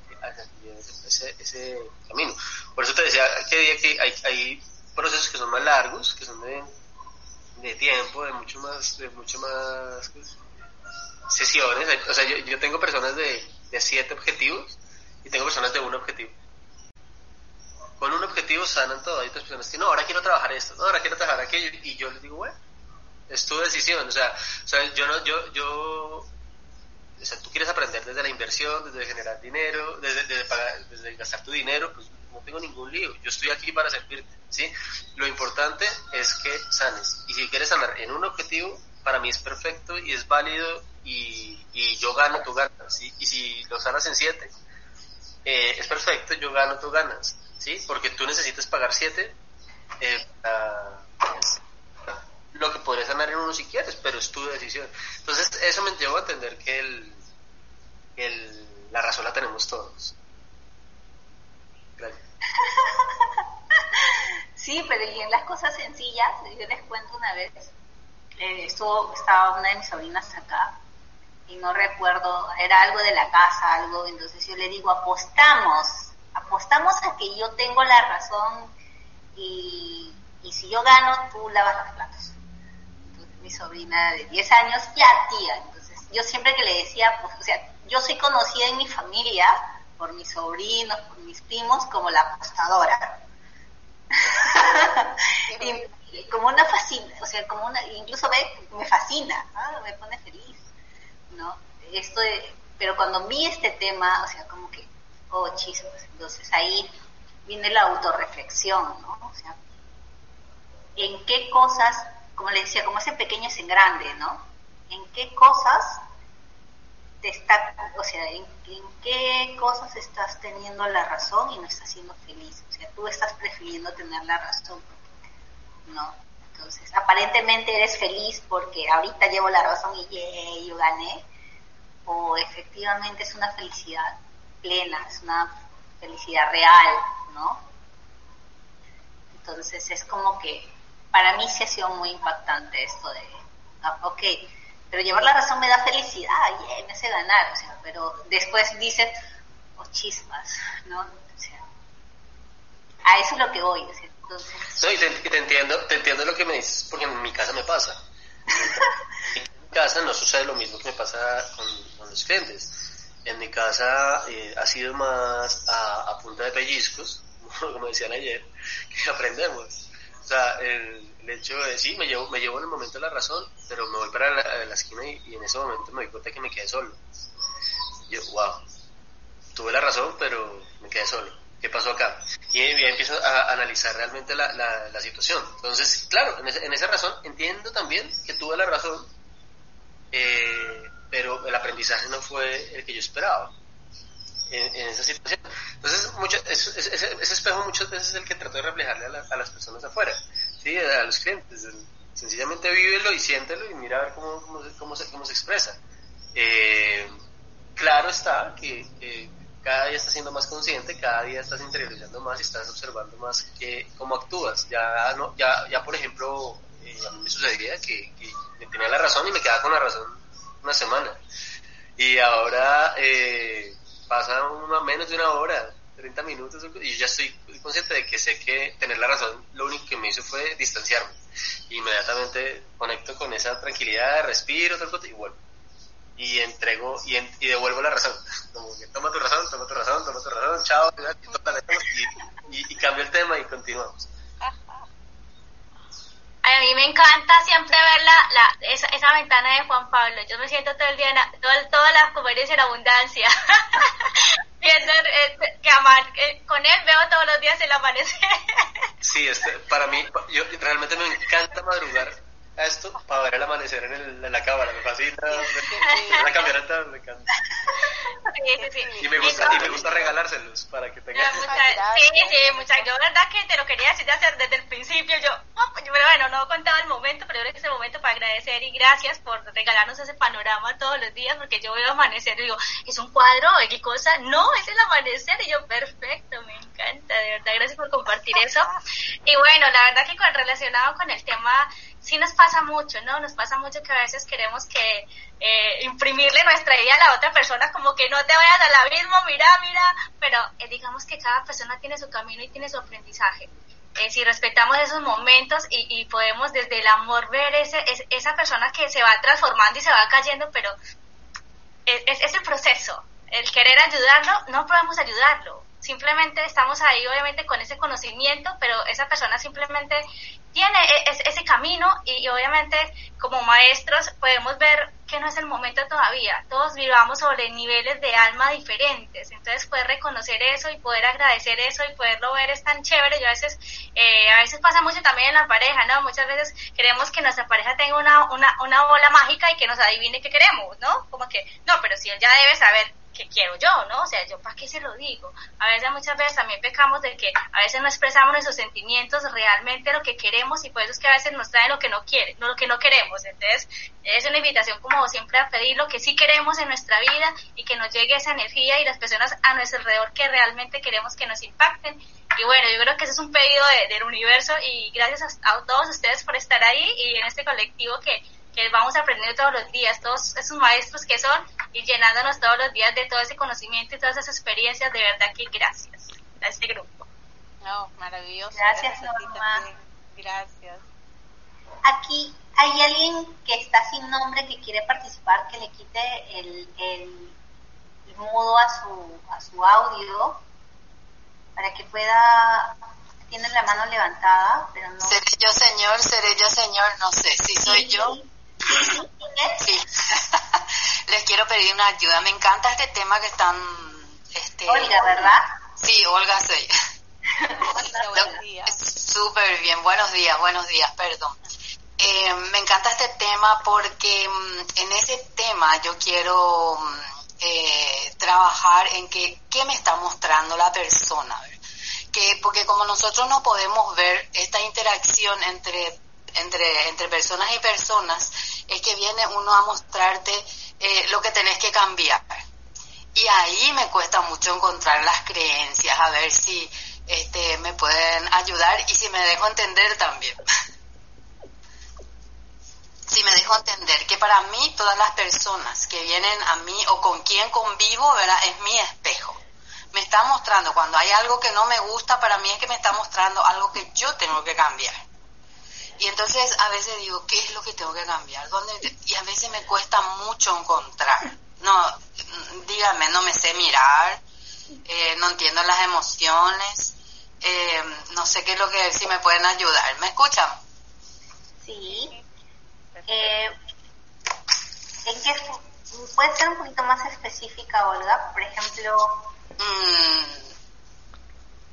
ese, ese camino. Por eso te decía que hay, hay procesos que son más largos, que son de, de tiempo, de mucho más, de mucho más sesiones. O sea, yo, yo tengo personas de, de siete objetivos y tengo personas de un objetivo. Con un objetivo sanan todo. Hay otras personas que no, ahora quiero trabajar esto, no, ahora quiero trabajar aquello. Y yo les digo, bueno, es tu decisión. O sea, o sea yo no, yo, yo o sea, tú quieres aprender desde la inversión, desde generar dinero, desde, desde, gastar tu dinero, pues no tengo ningún lío, yo estoy aquí para servirte, ¿sí? Lo importante es que sanes, y si quieres sanar en un objetivo, para mí es perfecto y es válido y, y yo gano, tú ganas, ¿sí? Y si lo sanas en siete, eh, es perfecto, yo gano, tú ganas, ¿sí? Porque tú necesitas pagar siete eh, lo que podrías sanar en uno si quieres, pero es tu decisión. Entonces, eso me llevó a entender que el, el, la razón la tenemos todos.
Gracias. [laughs] Sí, pero y en las cosas sencillas, yo les cuento una vez, eh, estuvo, estaba una de mis sobrinas acá y no recuerdo, era algo de la casa, algo, entonces yo le digo, apostamos, apostamos a que yo tengo la razón y, y si yo gano, tú lavas los platos mi sobrina de 10 años, ya tía. Entonces, yo siempre que le decía, pues, o sea, yo soy conocida en mi familia por mis sobrinos, por mis primos, como la apostadora. [laughs] y, como una fascina, o sea, como una, incluso ve, me fascina, me pone feliz, ¿no? Esto de, pero cuando vi este tema, o sea, como que, oh, chispas, entonces ahí viene la autorreflexión, ¿no? O sea, en qué cosas como le decía, como ese pequeño es en grande, ¿no? ¿En qué cosas te está, o sea, en, qué cosas estás teniendo la razón y no estás siendo feliz? O sea, tú estás prefiriendo tener la razón, ¿no? Entonces, aparentemente eres feliz porque ahorita llevo la razón y yo gané, o efectivamente es una felicidad plena, es una felicidad real, ¿no? Entonces es como que para mí sí ha sido muy impactante esto de, ah, ok, pero llevar la razón me da felicidad, yeah, me hace ganar, o sea, pero después dicen, oh chispas, ¿no? O sea, a eso es lo que voy. Entonces...
No, y te, entiendo, te entiendo lo que me dices, porque en mi casa me pasa. [laughs] en mi casa no sucede lo mismo que me pasa con, los clientes. En mi casa eh, ha sido más a, punta de pellizcos, [laughs] como decían ayer, que aprendemos. O sea, el, hecho de, sí, me llevo, me llevo en el momento la razón, pero me voy para la, esquina y, en ese momento me doy cuenta que me quedé solo. Yo, wow, tuve la razón, pero me quedé solo. ¿Qué pasó acá? Y ya empiezo a analizar realmente la, la, situación. Entonces, claro, en, esa razón entiendo también que tuve la razón, eh, pero el aprendizaje no fue el que yo esperaba en, esa situación. Entonces, mucho, ese, espejo muchas veces es el que trato de reflejarle a, las personas afuera, ¿sí? a los clientes. sencillamente vívelo y siéntelo y mira a ver cómo, cómo, cómo, se, cómo se expresa. Eh, claro está que cada día estás siendo más consciente, cada día estás interiorizando más y estás observando más que, cómo actúas. Ya, no, ya, ya por ejemplo, eh, a mí me sucedía que, que, tenía la razón y me quedaba con la razón una semana. Y ahora eh, pasa una, menos de una hora, 30 minutos, y ya estoy consciente de que sé que tener la razón lo único que me hizo fue distanciarme. Inmediatamente conecto con esa tranquilidad, respiro, y vuelvo y entrego y, y devuelvo la razón. [laughs] Como que toma tu razón, toma tu razón, toma tu razón, chao, y, y, cambio el tema y continuamos.
A mí me encanta siempre ver la, la, esa, esa ventana de Juan Pablo. Yo me siento todo el día, en, todas las conferencias en abundancia. [laughs] Viendo eh, que amar, eh, con él veo todos los días el amanecer.
sí, este, para mí, yo realmente me encanta madrugar esto para ver el amanecer en, el, en la cámara, me fascina, la camioneta me encanta. Y me gusta, y me gusta regalárselos para que tengan...
sí, sí, muchas, yo verdad que te lo quería decir desde el principio, yo, oh, pero bueno, no he contado el momento, pero creo que es el momento para agradecer y gracias por regalarnos ese panorama todos los días, porque yo veo amanecer y digo, ¿es un cuadro? ¿Qué cosa? No, es el amanecer, y yo, perfecto, me encanta, de verdad, gracias por compartir eso. Y bueno, la verdad que con, relacionado con el tema sí nos pasa mucho, ¿no? Nos pasa mucho que a veces queremos que eh, imprimirle nuestra idea a la otra persona, como que no te vayas al abismo, mira, mira, pero eh, digamos que cada persona tiene su camino y tiene su aprendizaje. Eh, si respetamos esos momentos y, podemos desde el amor ver ese, esa persona que se va transformando y se va cayendo, pero es, es el proceso. El querer ayudarlo, no podemos ayudarlo. Simplemente estamos ahí, obviamente, con ese conocimiento, pero esa persona simplemente tiene e, ese camino y, obviamente como maestros podemos ver que no es el momento todavía. Todos vivamos sobre niveles de alma diferentes. Entonces poder reconocer eso y poder agradecer eso y poderlo ver es tan chévere. Yo a veces, eh, a veces pasa mucho también en la pareja, ¿no? Muchas veces queremos que nuestra pareja tenga una, una, una bola mágica y que nos adivine qué queremos, ¿no? Como que, no, pero si él ya debe saber que quiero yo, ¿no? O sea, yo para qué se lo digo. A veces, muchas veces también pecamos de que a veces no expresamos nuestros sentimientos realmente lo que queremos y por eso es que a veces nos traen lo que no quiere, no lo que no queremos. Entonces, es una invitación como siempre a pedir lo que sí queremos en nuestra vida y que nos llegue esa energía y las personas a nuestro alrededor que realmente queremos que nos impacten. Y bueno, yo creo que ese es un pedido del universo y gracias a todos ustedes por estar ahí y en este colectivo que que vamos aprendiendo todos los días, todos esos maestros que son y llenándonos todos los días de todo ese conocimiento y todas esas experiencias, de verdad que gracias a este grupo.
No, maravilloso.
Gracias, Norma.
Gracias.
Aquí hay alguien que está sin nombre que quiere participar, que le quite el, el, mudo a su, a su audio para que pueda tiene la mano levantada, pero no.
Seré yo señor, seré yo señor, no sé si soy yo. Sí. [laughs] Les quiero pedir una ayuda. Me encanta este tema que están... Este,
Olga, ¿verdad?
Sí, Olga soy. Súper bien, buenos días, buenos días, perdón. Eh, me encanta este tema porque mm, en ese tema yo quiero mm, eh, trabajar en que qué me está mostrando la persona. Que, porque como nosotros no podemos ver esta interacción entre entre, entre personas y personas es que viene uno a mostrarte eh, lo que tenés que cambiar. Y ahí me cuesta mucho encontrar las creencias, a ver si este, me pueden ayudar y si me dejo entender también. [laughs] si me dejo entender que para mí todas las personas que vienen a mí o con quien convivo, ¿verdad? Es mi espejo. me está mostrando, cuando hay algo que no me gusta, para mí es que me está mostrando algo que yo tengo que cambiar. Y entonces a veces digo, ¿qué es lo que tengo que cambiar? ¿Dónde? Y a veces me cuesta mucho encontrar. No, díganme, no me sé mirar, eh, no entiendo las emociones, eh, no sé qué es lo que, si me pueden ayudar. ¿Me escuchan?
Sí. Eh, ¿En qué puede ser un poquito más específica, Olga? Por ejemplo...
Mm,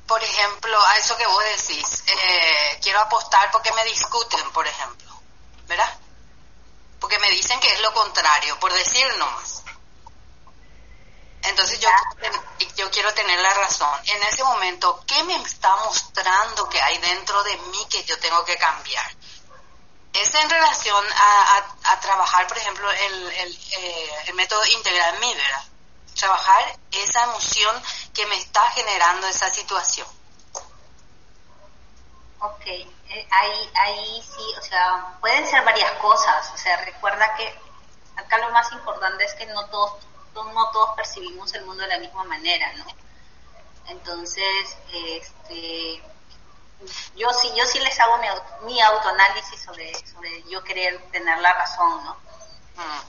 por ejemplo, a eso que vos decís, eh, quiero apostar porque me discuten, por ejemplo, ¿verdad? Porque me dicen que es lo contrario, por decir nomás. Entonces yo, yo quiero tener la razón. En ese momento, ¿qué me está mostrando que hay dentro de mí que yo tengo que cambiar? Es en relación a, trabajar, por ejemplo, el, el, eh, el método integral MI, ¿verdad? Trabajar esa emoción que me está generando esa situación.
Ok, eh, ahí, ahí sí, o sea, pueden ser varias cosas, o sea, recuerda que acá lo más importante es que no todos, no todos percibimos el mundo de la misma manera, ¿no? Entonces, este, yo sí, yo sí les hago mi, mi autoanálisis sobre, sobre yo querer tener la razón, ¿no?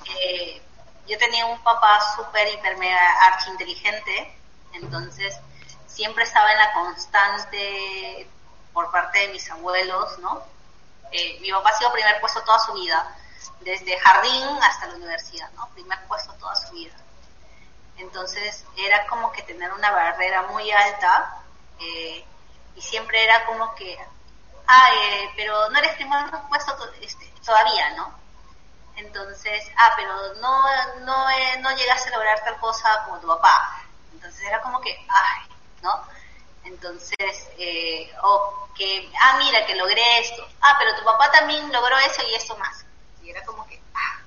Eh, yo tenía un papá súper, hiper, mega, archi inteligente, entonces siempre estaba en la constante por parte de mis abuelos, ¿no? Eh, mi papá ha sido primer puesto toda su vida, desde jardín hasta la universidad, ¿no? Primer puesto toda su vida. Entonces era como que tener una barrera muy alta eh, y siempre era como que, ah, eh, pero no eres primer puesto este, todavía, ¿no? Entonces, ah, pero no, no, no llegaste a lograr tal cosa como tu papá. Entonces era como que, ay, ¿no? Entonces, eh, o que, ah, mira, que logré esto. Ah, pero tu papá también logró eso y esto más. Y era como que, ah.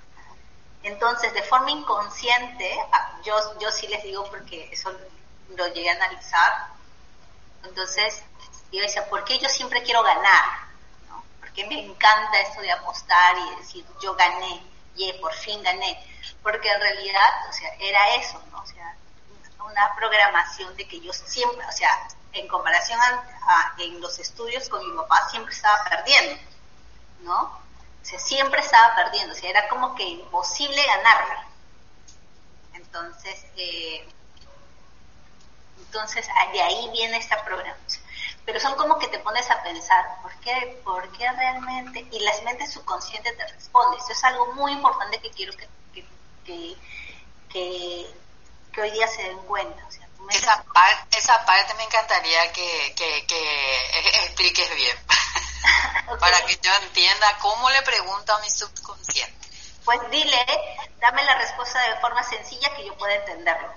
Entonces, de forma inconsciente, ah, yo, yo sí les digo porque eso lo llegué a analizar. Entonces, yo decía, ¿por qué yo siempre quiero ganar? Porque me encanta esto de apostar y decir, yo gané, y por fin gané. Porque en realidad, o sea, era eso, ¿no? O sea, una programación de que yo siempre, o sea, en comparación a, en los estudios con mi papá, siempre estaba perdiendo, ¿no? O sea, siempre estaba perdiendo, o sea, era como que imposible ganarla. Entonces, eh, entonces de ahí viene esta programación. Pero son como que te pones a pensar, ¿por qué, por qué realmente? Y la mente subconsciente te responde. Eso es algo muy importante que quiero que, que, que, que hoy día se den cuenta. O sea,
esa, esa parte me encantaría que, que, expliques bien, [laughs] para que yo entienda cómo le pregunto a mi subconsciente.
Pues dile, dame la respuesta de forma sencilla que yo pueda entenderlo.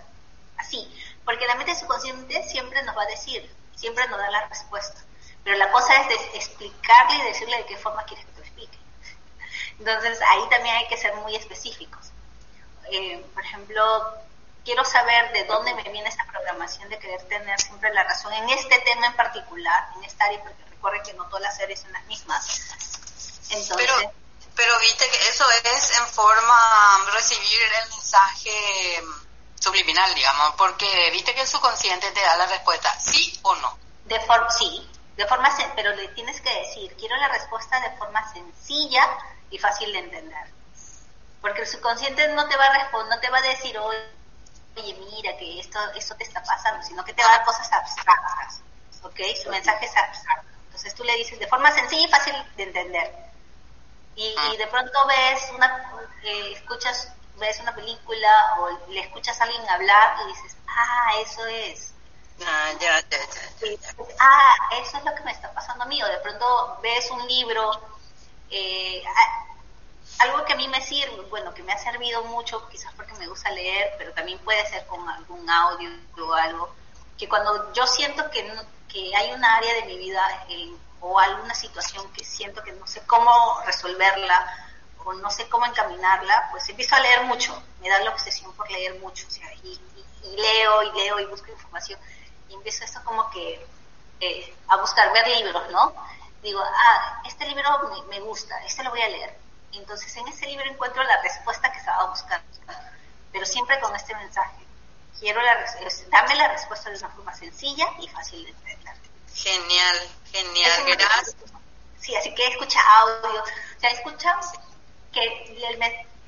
Así, porque la mente subconsciente siempre nos va a decir, siempre nos da la respuesta. Pero la cosa es de explicarle y decirle de qué forma quieres que te explique. Entonces ahí también hay que ser muy específicos. Eh, por ejemplo, quiero saber de dónde me viene esta programación de querer tener siempre la razón en este tema en particular, en esta área, porque recuerden que no todas las áreas son las mismas.
Entonces, pero, pero viste que eso es en forma recibir el mensaje subliminal, digamos, porque viste que el subconsciente te da la respuesta, sí o no.
De forma, sí, de forma, pero le tienes que decir, quiero la respuesta de forma sencilla y fácil de entender. Porque el subconsciente no te va a responder, no te va a decir, oye, mira que esto, esto te está pasando, sino que te va a dar cosas abstractas, ¿ok? Su mensaje es abstracto. Entonces tú le dices de forma sencilla y fácil de entender. Y, ah. de pronto ves una, eh, escuchas, ves una película o le escuchas a alguien hablar y dices, ah, eso es.
Ah, ya, ya, ya,
ah, eso es lo que me está pasando a mí. O de pronto ves un libro, eh, algo que a mí me sirve, bueno, que me ha servido mucho, quizás porque me gusta leer, pero también puede ser con algún audio o algo, que cuando yo siento que, que hay una área de mi vida o alguna situación que siento que no sé cómo resolverla o no sé cómo encaminarla, pues empiezo a leer mucho, me da la obsesión por leer mucho, o sea, y, leo y leo y busco información, y empiezo esto como que eh, a buscar, ver libros, ¿no? Digo, ah, este libro me, me gusta, este lo voy a leer entonces en ese libro encuentro la respuesta que estaba buscando, pero siempre con este mensaje. quiero la, dame la respuesta de una forma sencilla y fácil de entender.
Genial, genial, gracias.
Sí, así que escucha audio, o sea, escucha que el,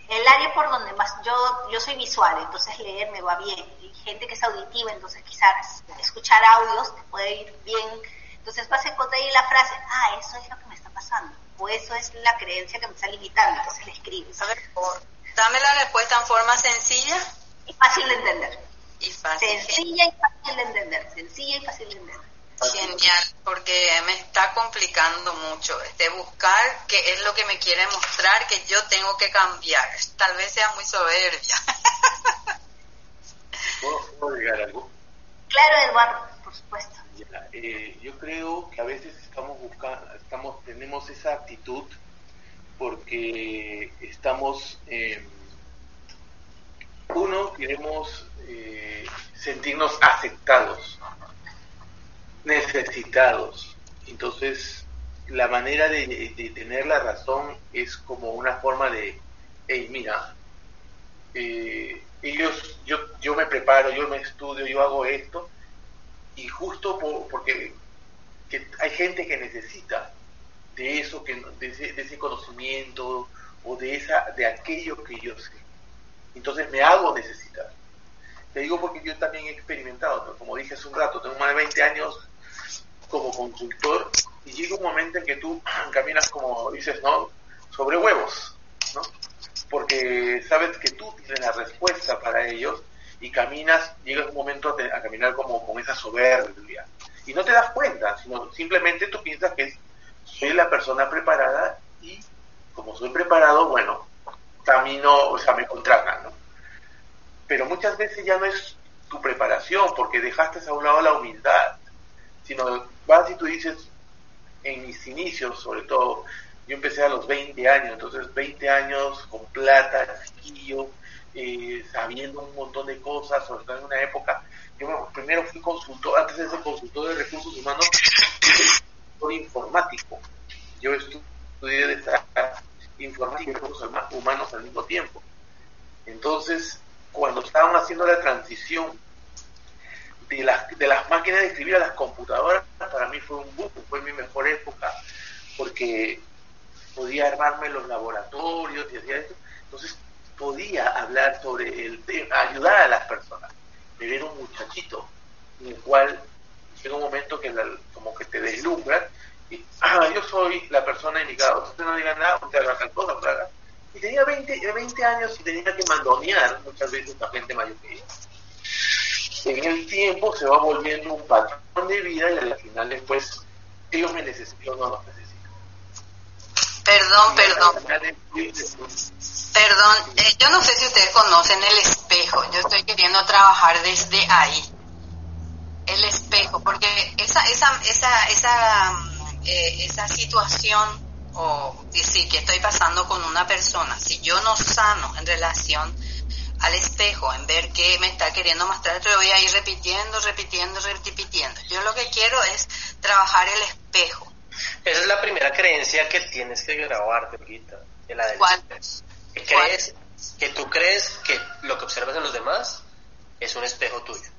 el área por donde más, yo, yo soy visual, entonces leer me va bien, y gente que es auditiva, entonces quizás escuchar audios te puede ir bien, entonces vas a encontrar ahí la frase, ah, eso es lo que me está pasando, o eso es la creencia que me está limitando, entonces le escribes.
A ver, dame la respuesta en forma sencilla
y fácil de entender.
Y fácil.
Sencilla y fácil de entender, sencilla y fácil de entender.
Genial, porque me está complicando mucho este buscar qué es lo que me quiere mostrar que yo tengo que cambiar. Tal vez sea muy soberbia. [laughs]
¿Puedo, agregar algo?
Claro, Eduardo, por supuesto.
Eh, yo creo que a veces estamos buscando, estamos, tenemos esa actitud porque estamos, eh, uno, queremos eh, sentirnos aceptados necesitados. Entonces, la manera de, tener la razón es como una forma de, hey, mira, eh, ellos, yo, yo me preparo, yo me estudio, yo hago esto, y justo porque hay gente que necesita de eso, que, de, ese, de ese conocimiento o de, esa, de aquello que yo sé. Entonces me hago necesitar. Te digo porque yo también he experimentado, como dije hace un rato, tengo más de 20 años como consultor y llega un momento en que tú caminas como dices, ¿no? Sobre huevos, ¿no? Porque sabes que tú tienes la respuesta para ellos y caminas, llega un momento a, caminar como con esa soberbia. Y no te das cuenta, sino simplemente tú piensas que soy la persona preparada y como soy preparado, bueno, camino, o sea, me contratan, ¿no? Pero muchas veces ya no es tu preparación porque dejaste a un lado la humildad sino vas y tú dices, en mis inicios sobre todo, yo empecé a los 20 años, entonces 20 años con plata, chiquillo, eh, sabiendo un montón de cosas, sobre todo en una época, yo primero fui consultor, antes de ser consultor de recursos humanos, consultor informático. Yo estudié de esta informática y recursos humanos al mismo tiempo. Entonces, cuando estaban haciendo la transición de las, de las máquinas de escribir a las computadoras, para mí fue un boom, fue mi mejor época, porque podía armarme los laboratorios y hacía esto. Entonces podía hablar sobre el tema, ayudar a las personas. Pero era un muchachito, en el cual llega un momento que como que te deslumbra y, ah, yo soy la persona indicada, usted no diga nada, usted haga tal cosa, Y tenía 20, 20 años y tenía que mandonear muchas veces a gente mayor que yo en el tiempo se va volviendo un patrón de vida y al final después ellos me necesitan o no los necesitan.
Perdón, perdón. Perdón, eh, yo no sé si ustedes conocen el espejo. Yo estoy queriendo trabajar desde ahí. El espejo, porque esa esa esa esa eh, esa situación o decir que estoy pasando con una persona, si yo no sano en relación al espejo, en ver qué me está queriendo mostrar, yo voy a ir repitiendo, repitiendo, repitiendo. Yo lo que quiero es trabajar el espejo.
Esa es la primera creencia que tienes que grabarte, ahorita, la del
¿Cuál?
Que crees, que tú crees que lo que observas en los demás es un espejo tuyo.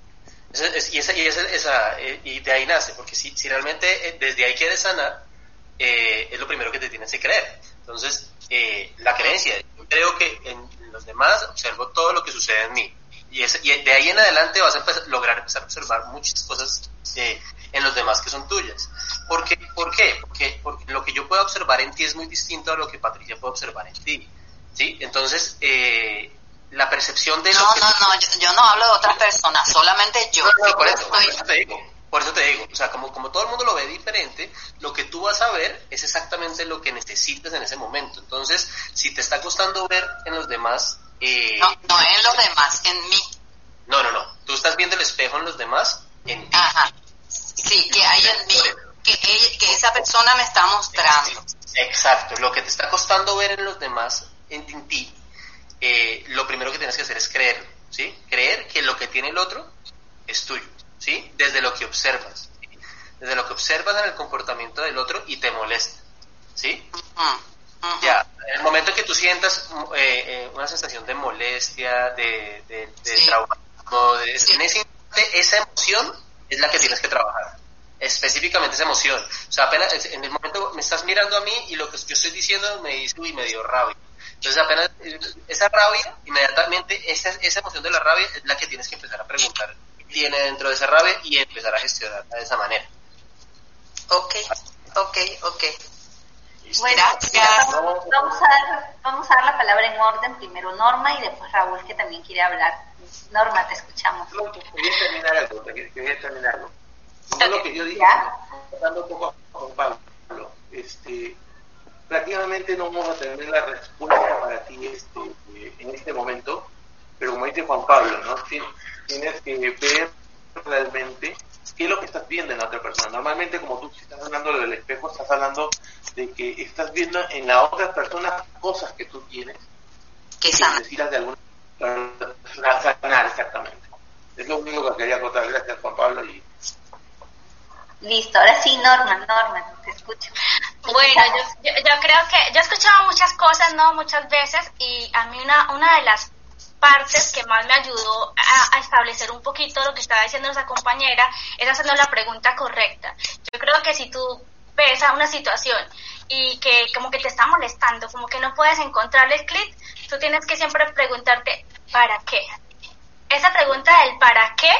y, esa, y, esa, eh, y de ahí nace, porque si, si realmente eh, desde ahí quieres sanar, eh, es lo primero que te tienes que creer. Entonces, la creencia, yo creo que en, los demás, observo todo lo que sucede en mí. Y, y de ahí en adelante vas a lograr empezar a observar muchas cosas eh, en los demás que son tuyas. ¿Por qué? ¿Por qué? Porque, porque lo que yo puedo observar en ti es muy distinto a lo que Patricia puede observar en ti. ¿Sí? Entonces, eh, la percepción de...
No, no, no, yo, no hablo de otras personas, solamente yo.
por, eso, te digo. Por eso te digo, o sea, como, como todo el mundo lo ve diferente, lo que tú vas a ver es exactamente lo que necesitas en ese momento. Entonces, si te está costando ver en los demás...
Eh, no, no en los demás, en mí.
No, no, no. Tú estás viendo el espejo en los demás, en ti.
Ajá. Sí, que hay en mí, que, que esa persona me está mostrando.
Exacto. Lo que te está costando ver en los demás, en, ti, eh, lo primero que tienes que hacer es creer, ¿sí? Creer que lo que tiene el otro es tuyo. ¿Sí? Desde lo que observas, desde lo que observas en el comportamiento del otro y te molesta, ¿sí? Ya, en el momento en que tú sientas eh, eh, una sensación de molestia, de, de, trauma, en ese instante, esa emoción es la que tienes que trabajar específicamente esa emoción. O sea, apenas en el momento me estás mirando a mí y lo que yo estoy diciendo me hizo y me dio rabia. Entonces apenas esa rabia, inmediatamente esa, esa emoción de la rabia es la que tienes que empezar a preguntar tiene dentro de esa rabia y empezar a gestionarla de esa manera.
Ok, ok, ok.
Bueno, vamos, a dar, vamos a dar la palabra en orden, primero Norma y después Raúl que también quiere hablar. Norma, te escuchamos.
No, quería terminar algo, quería terminar algo. lo que yo dije, hablando un poco con Pablo, este, prácticamente no vamos a tener la respuesta para ti este, en este momento, pero como dice Juan Pablo, ¿no? Tienes que ver realmente qué es lo que estás viendo en la otra persona. Normalmente, como tú estás hablando del espejo, estás hablando de que estás viendo en la otra persona cosas que tú tienes
que
necesitas de alguna para sanar exactamente. Es lo único que quería contar. Gracias, Juan Pablo. Y...
Listo, ahora sí, Norma, Norma, te escucho.
Bueno, yo, yo, creo que yo he escuchado muchas cosas, ¿no? Muchas veces, y a mí una, una de las partes que más me ayudó a, establecer un poquito lo que estaba diciendo nuestra compañera es haciendo la pregunta correcta. Yo creo que si tú ves a una situación y que como que te está molestando, como que no puedes encontrarle el clic, tú tienes que siempre preguntarte, ¿para qué? Esa pregunta del ¿para qué?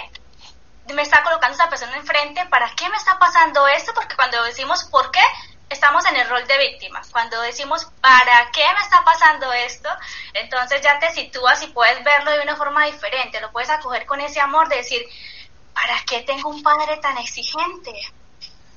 me está colocando esa persona enfrente, ¿para qué me está pasando esto? Porque cuando decimos ¿por qué? Estamos en el rol de víctima. Cuando decimos, ¿para qué me está pasando esto? Entonces ya te sitúas y puedes verlo de una forma diferente. Lo puedes acoger con ese amor de decir, ¿para qué tengo un padre tan exigente?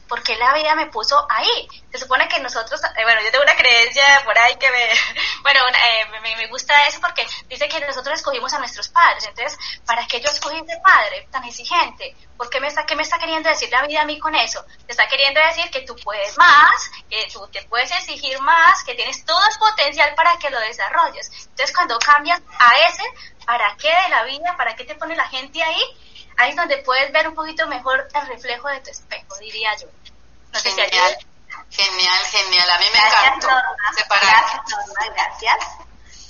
Porque la vida me puso ahí. Se supone que nosotros, eh, bueno, yo tengo una creencia por ahí que me, [laughs] bueno, eh, me, gusta eso porque dice que nosotros escogimos a nuestros padres. Entonces, ¿para qué yo escogí ese padre tan exigente? ¿Por qué me está, qué me está queriendo decir la vida a mí con eso? Te está queriendo decir que tú puedes más, que tú te puedes exigir más, que tienes todo el potencial para que lo desarrolles. Entonces, cuando cambias a ese, ¿para qué de la vida? ¿Para qué te pone la gente ahí? Ahí es donde puedes ver un poquito mejor el reflejo de tu espejo, diría yo. No sé
genial, genial, genial. A mí me encantó.
Gracias, Norma, gracias.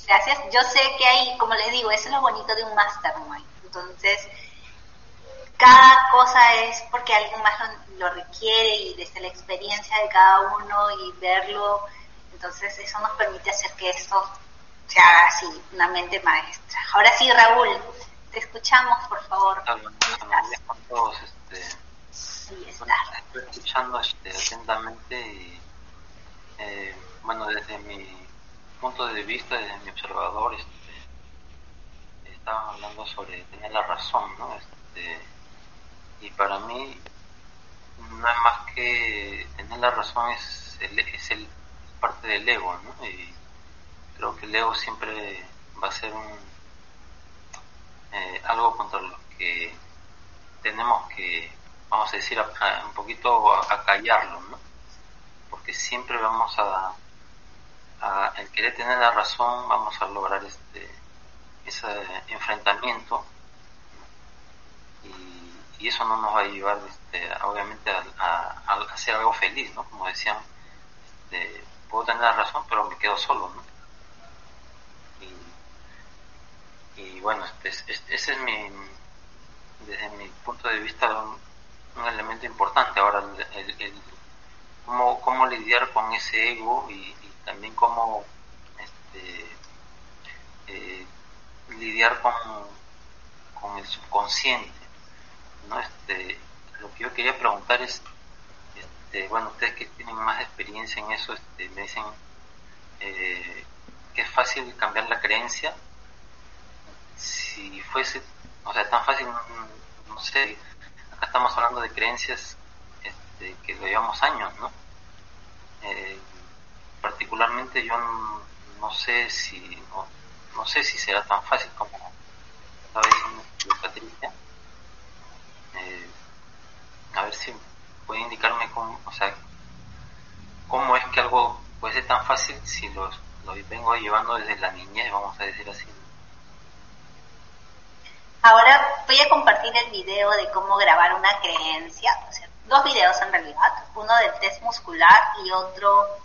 Gracias. Yo sé que hay, como les digo, eso es lo bonito de un mastermind. Entonces, cada cosa es porque alguien más lo, requiere y desde la experiencia de cada uno y verlo, entonces eso nos permite hacer que esto sea así, una mente maestra. Ahora sí, Raúl, te escuchamos, por favor.
Con todos. Este,
sí,
estoy escuchando este, atentamente y, eh, bueno, desde mi punto de vista, desde mi observador, este, estaban hablando sobre tener la razón, ¿no? Este, y para mí no es más que tener la razón es, el, es el parte del ego, ¿no? Y creo que el ego siempre va a ser un eh, algo contra lo que tenemos que, vamos a decir, un poquito a, callarlo, ¿no? Porque siempre vamos a, el querer tener la razón, vamos a lograr este ese enfrentamiento y, eso no nos va a llevar, este, obviamente, a, hacer algo feliz, ¿no? Como decían, este, puedo tener la razón, pero me quedo solo, ¿no? Y bueno, este, ese es mi, desde mi punto de vista, un, elemento importante. Ahora, el, cómo, cómo, lidiar con ese ego y, también cómo este, eh, lidiar con, con el subconsciente. ¿no? Este, lo que yo quería preguntar es, este, bueno, ustedes que tienen más experiencia en eso, este, me dicen eh, que es fácil cambiar la creencia si fuese, o sea, tan fácil, no, sé, acá estamos hablando de creencias este, que lo llevamos años, ¿no? Eh, particularmente yo no, sé si, no, sé si será tan fácil como estaba diciendo Patricia. Eh, a ver si puede indicarme cómo, o sea, cómo es que algo puede ser tan fácil si lo, lo vengo llevando desde la niñez, vamos a decir así.
Ahora voy a compartir el video de cómo grabar una creencia, dos videos en realidad, uno del test muscular y otro,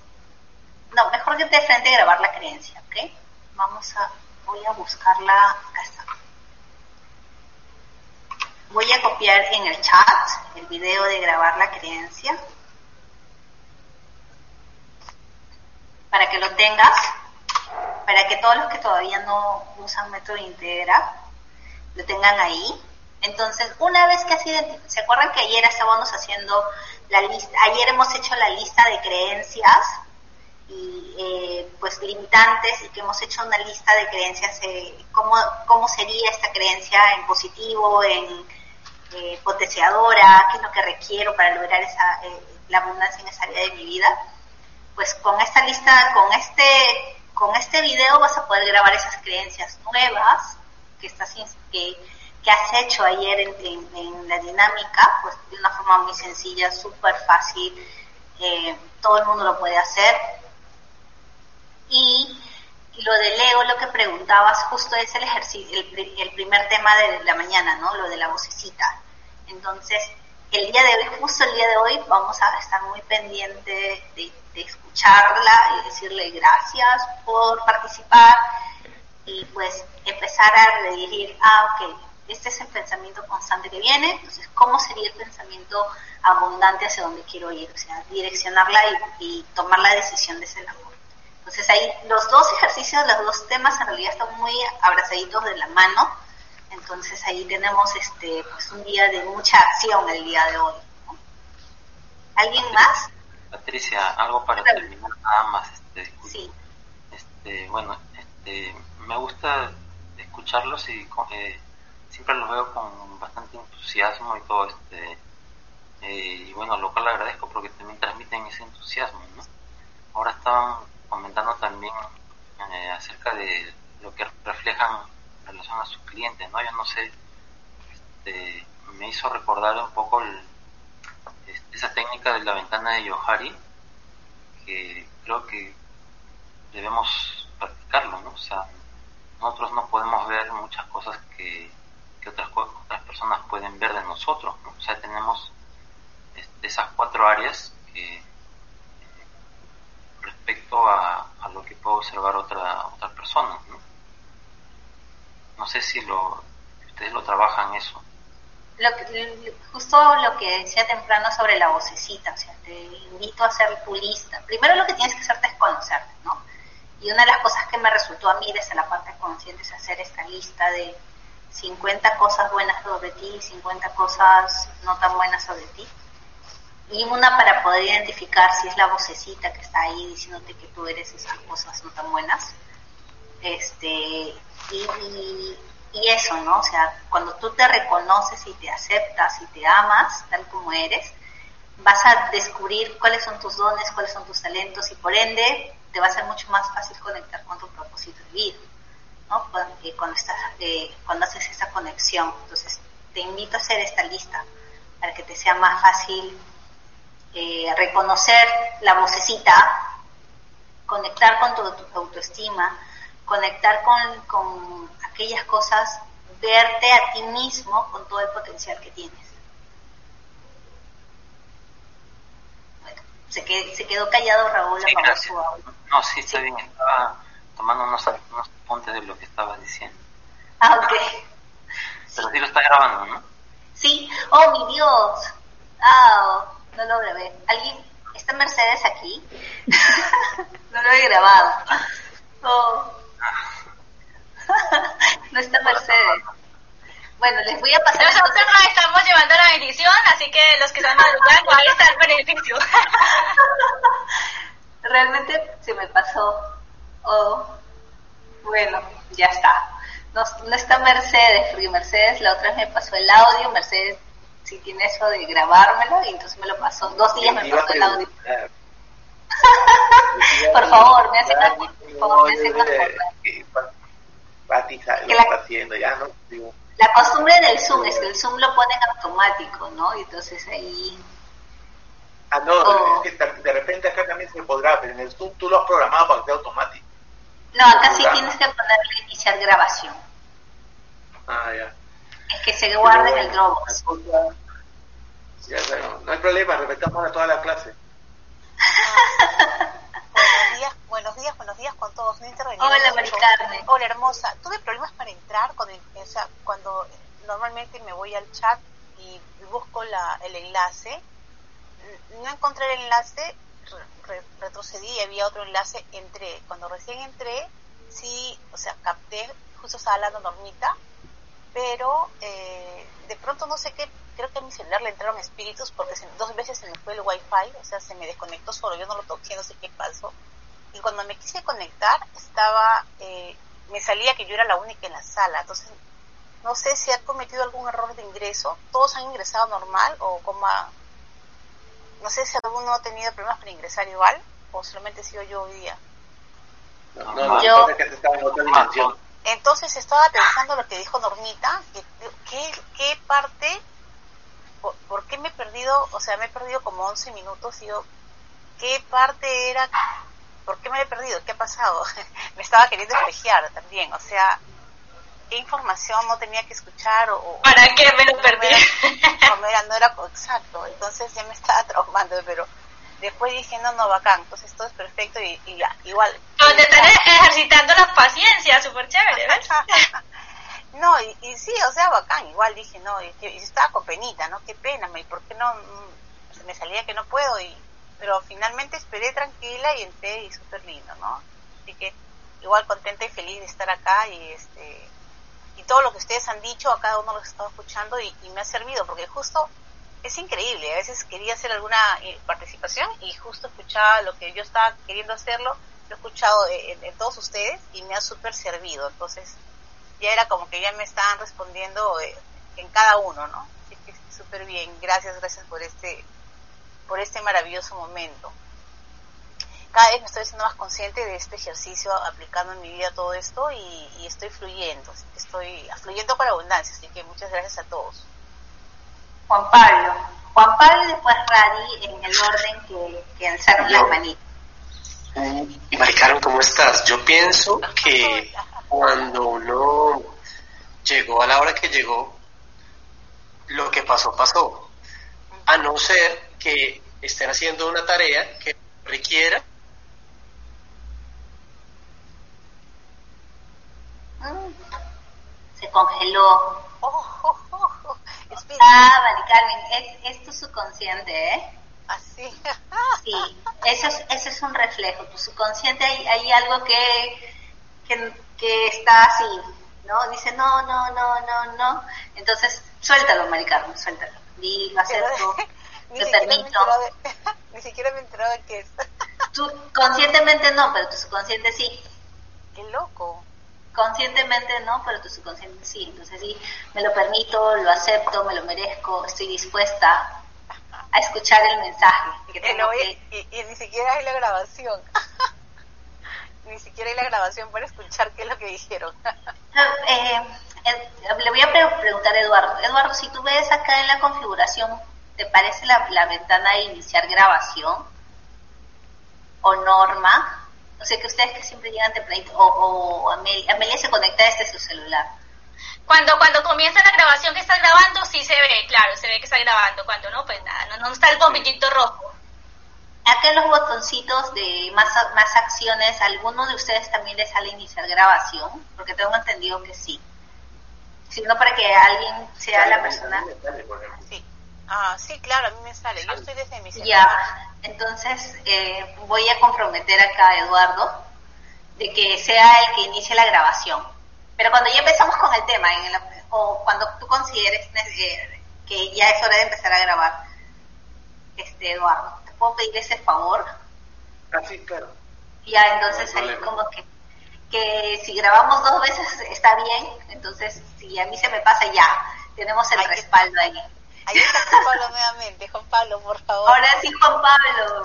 no, mejor que de frente grabar la creencia, ¿ok? Vamos a, voy a buscarla, acá está. Voy a copiar en el chat el video de grabar la creencia para que lo tengas, para que todos los que todavía no usan método integra lo tengan ahí. Entonces, una vez que has ¿se acuerdan que ayer estábamos haciendo la lista, ayer hemos hecho la lista de creencias y eh, pues limitantes y que hemos hecho una lista de creencias, eh, cómo, cómo sería esta creencia en positivo, en eh, potenciadora, qué es lo que requiero para lograr esa, la abundancia en esa área de mi vida. Pues con esta lista, con este, con este video vas a poder grabar esas creencias nuevas que estás que, que has hecho ayer en, la dinámica, pues de una forma muy sencilla, súper fácil, todo el mundo lo puede hacer y lo de Leo, lo que preguntabas, justo es el ejercicio, el, primer tema de la mañana, ¿no? Lo de la vocecita. Entonces, el día de hoy, justo el día de hoy, vamos a estar muy pendientes de, escucharla y decirle gracias por participar y pues empezar a redirigir, ah, ok, este es el pensamiento constante que viene, entonces, ¿cómo sería el pensamiento abundante hacia donde quiero ir? O sea, direccionarla y, y tomar la decisión de ese amor. Entonces ahí los dos ejercicios, los dos temas en realidad están muy abrazaditos de la mano. Entonces ahí tenemos este pues un día de mucha acción el día de hoy. ¿Alguien más?
Patricia, algo para terminar nada más. Este,
sí.
Este, bueno, este, me gusta escucharlos y eh, siempre los veo con bastante entusiasmo y todo este eh, y bueno lo cual agradezco porque también transmiten ese entusiasmo ¿no? ahora estaban comentando también eh, acerca de lo que reflejan en relación a sus clientes, ¿no? Yo no sé, este, me hizo recordar un poco este, esa técnica de la ventana de Yohari, que creo que debemos practicarlo, ¿no? O sea, nosotros no podemos ver muchas cosas que, que otras, otras personas pueden ver de nosotros, ¿no? O sea, tenemos este, esas cuatro áreas que respecto a, lo que puedo observar otra, otras personas. ¿no? no sé si lo, ustedes lo trabajan eso.
Lo justo lo que decía temprano sobre la vocecita, o sea, te invito a hacer tu lista. Primero lo que tienes que hacerte es conocerte, ¿no? Y una de las cosas que me resultó a mí desde la parte consciente es hacer esta lista de 50 cosas buenas sobre ti, 50 cosas no tan buenas sobre ti y una para poder identificar si es la vocecita que está ahí diciéndote que tú eres esas cosas no tan buenas. Este, y, y, eso, ¿no? O sea, cuando tú te reconoces y te aceptas y te amas tal como eres, vas a descubrir cuáles son tus dones, cuáles son tus talentos y por ende te va a ser mucho más fácil conectar con tu propósito de vida, ¿no? Cuando, estás, eh, cuando haces esa conexión. Entonces, te invito a hacer esta lista para que te sea más fácil eh, reconocer la vocecita, conectar con tu, autoestima, conectar con, con, aquellas cosas, verte a ti mismo con todo el potencial que tienes. Se, quedó, se quedó callado Raúl,
sí, su audio. No, sí, está bien, estaba tomando unos, unos apuntes de lo que estaba diciendo.
Ah, ok.
Pero sí lo está grabando, ¿no?
Sí, oh mi Dios. Ah, no lo grabé. ¿Alguien? ¿Está Mercedes aquí? [laughs] no lo he grabado. Oh. [laughs] no está Mercedes. Bueno, les voy a pasar.
Nosotros nos estamos llevando la bendición, así que los que están madrugando, ahí está el beneficio. [laughs]
Realmente se me pasó. Oh, bueno, ya está. No, no está Mercedes, porque Mercedes la otra vez me pasó el audio, Mercedes si tiene eso de grabármelo y entonces me lo pasó. Dos días me pasó el audio. [laughs] por favor, me hace más, por favor, me hace más
que la, haciendo, ya no
La costumbre del Zoom es que el Zoom lo pone en automático, ¿no? Y entonces ahí...
Ah, no, oh. es que de repente acá también se podrá, pero en el Zoom tú lo has programado para que sea automático.
No, acá sí tienes que ponerle iniciar grabación.
Ah, ya.
Es que se guarde en el Dropbox.
Ya, bueno, no hay problema, respetamos a toda la clase. [laughs]
buenos días, buenos días, con todos.
Hola, Maricarne.
Hola, hermosa. Tuve problemas para entrar con el, o sea, cuando normalmente me voy al chat y busco la, el enlace. No encontré el enlace, retrocedí y había otro enlace, entré. Cuando recién entré, sí, o sea, capté, justo estaba hablando Normita, pero eh, de pronto no sé qué, creo que a mi celular le entraron espíritus porque dos veces se me fue el wifi, o sea, se me desconectó solo, yo no lo toqué, no sé qué pasó. Y cuando me quise conectar, estaba, eh, me salía que yo era la única en la sala, entonces no sé si ha cometido algún error de ingreso, todos han ingresado normal o como no sé si alguno ha tenido problemas para ingresar igual o solamente he sido yo hoy día.
No, no, yo, que estaba en otra dimensión.
Entonces estaba pensando lo que dijo Normita, que, ¿qué, parte, por, qué me he perdido, o sea, me he perdido como 11 minutos, y yo, ¿qué parte era, por qué me he perdido? ¿Qué ha pasado? [laughs] me estaba queriendo espejear también, o sea, ¿qué información no tenía que escuchar? O,
¿Para qué me lo perdí? [laughs]
No, era, no era [laughs] exacto, entonces ya me estaba traumando, pero después dije, no, no, bacán, entonces todo es perfecto y, ya, igual.
Donde están ejercitando la paciencia, súper chévere, ¿ves?
no, y, sí, o sea, bacán, igual dije, no, y, estaba con penita, ¿no? Qué pena, ¿y por qué no? Mm, se me salía que no puedo, y pero finalmente esperé tranquila y entré y súper lindo, ¿no? Así que igual contenta y feliz de estar acá y este y todo lo que ustedes han dicho a cada uno lo he estado escuchando y me ha servido porque justo es increíble. A veces quería hacer alguna eh, participación y justo escuchaba lo que yo estaba queriendo hacerlo, lo he escuchado en, todos ustedes y me ha súper servido. Entonces, ya era como que ya me estaban respondiendo eh, en cada uno, ¿no? Así que súper bien. Gracias, gracias por este, por este maravilloso momento. Cada vez me estoy haciendo más consciente de este ejercicio, aplicando en mi vida todo esto y, y estoy fluyendo, estoy fluyendo con abundancia. Así que muchas gracias a todos.
Juan Pablo. Juan Pablo y después Radi en el orden que, que alzaron las manitas.
Y Maricarmen, ¿cómo estás? Yo pienso que cuando uno llegó a la hora que llegó, lo que pasó, pasó. A no ser que estén haciendo una tarea que requiera.
Mm. Se congeló. Oh, oh, oh, Ah, Mari Carmen, es, es tu subconsciente, ¿eh?
Así.
sí, eso es, eso es un reflejo. Tu subconsciente hay, hay algo que, que, está así, ¿no? Dice no, no, no, no, no. Entonces, suéltalo, Mari Carmen, suéltalo. Dilo, acepto, [laughs] te permito.
ni siquiera me enteraba [laughs] de qué es.
Tú conscientemente no, pero tu subconsciente sí.
Qué loco
conscientemente no, pero tu subconsciente sí. Entonces sí, me lo permito, lo acepto, me lo merezco, estoy dispuesta a escuchar el mensaje. [laughs]
y, ni siquiera hay la grabación. [laughs] ni siquiera hay la grabación para escuchar qué es lo que dijeron.
Eh, le voy a preguntar a Eduardo. Eduardo, si tú ves acá en la configuración, ¿te parece la, la ventana de iniciar grabación? ¿O norma? O sea que ustedes que siempre llegan tempranito, o, o Amelia, se conecta desde su celular.
Cuando, cuando comienza la grabación que está grabando, sí se ve, claro, se ve que está grabando. Cuando no, pues nada, no, está el bombillito rojo.
Acá en los botoncitos de más, más acciones, ¿alguno de ustedes también les sale iniciar grabación? Porque tengo entendido que sí. Si no, para que alguien sea la persona.
Sí. Ah, sí, claro, a mí me sale. Yo estoy desde mi celular.
Ya, entonces eh, voy a comprometer acá a Eduardo de que sea el que inicie la grabación. Pero cuando ya empezamos con el tema, en o cuando tú consideres eh, que ya es hora de empezar a grabar, este Eduardo, ¿te puedo pedir ese favor?
Así, ah, claro.
Ya, entonces ahí como que, que si grabamos dos veces está bien, entonces si a mí se me pasa ya, tenemos el respaldo ahí.
Ahí está Juan Pablo nuevamente. Juan Pablo, por favor.
Ahora sí, Juan Pablo.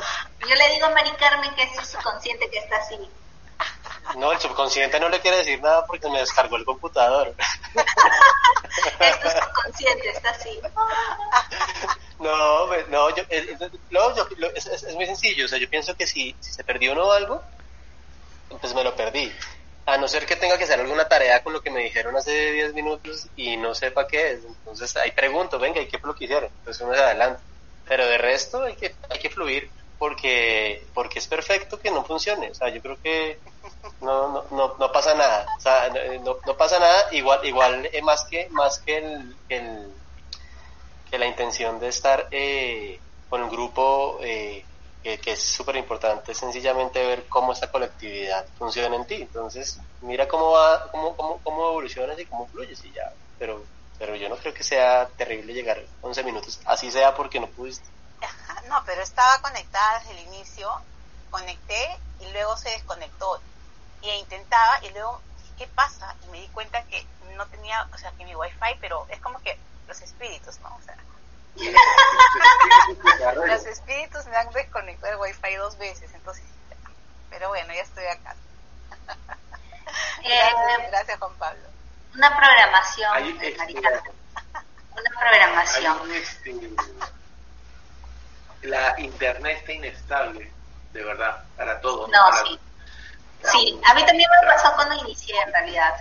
Yo le digo a Mari Carmen que es su subconsciente que está así.
No, el subconsciente no le quiere decir nada porque me descargó el computador. [laughs]
es tu subconsciente, está así.
No, no, yo, eh, eh, no yo, es, es, muy sencillo. O sea, yo pienso que si, si se perdió uno o algo, pues me lo perdí a no ser que tenga que hacer alguna tarea con lo que me dijeron hace 10 minutos y no sepa qué es. Entonces ahí pregunto, venga, ¿y qué fue lo que hicieron? Entonces uno se adelanta. Pero de resto hay que, hay que fluir porque, porque es perfecto que no funcione. O sea, yo creo que no, no, no, no pasa nada, o sea, no, no pasa nada, igual, igual eh, más que, más que el, el que la intención de estar eh, con un grupo eh, que, es súper importante sencillamente ver cómo esta colectividad funciona en ti. Entonces, mira cómo va, cómo, cómo, cómo evolucionas y cómo fluyes y ya. Pero, pero yo no creo que sea terrible llegar 11 minutos, así sea porque no pudiste.
No, pero estaba conectada desde el inicio, conecté y luego se desconectó. Y intentaba y luego, ¿qué pasa? Y me di cuenta que no tenía, o sea, que mi wifi, pero es como que los espíritus, ¿no? O sea, los espíritus me han desconectado el wifi dos veces, entonces, pero bueno, ya estoy acá. [laughs] gracias, eh, gracias, Juan Pablo.
Una programación, este, Una programación.
Este, la internet está inestable, de verdad, para todos.
No, sí. Sí, a mí también me pasó cuando inicié en realidad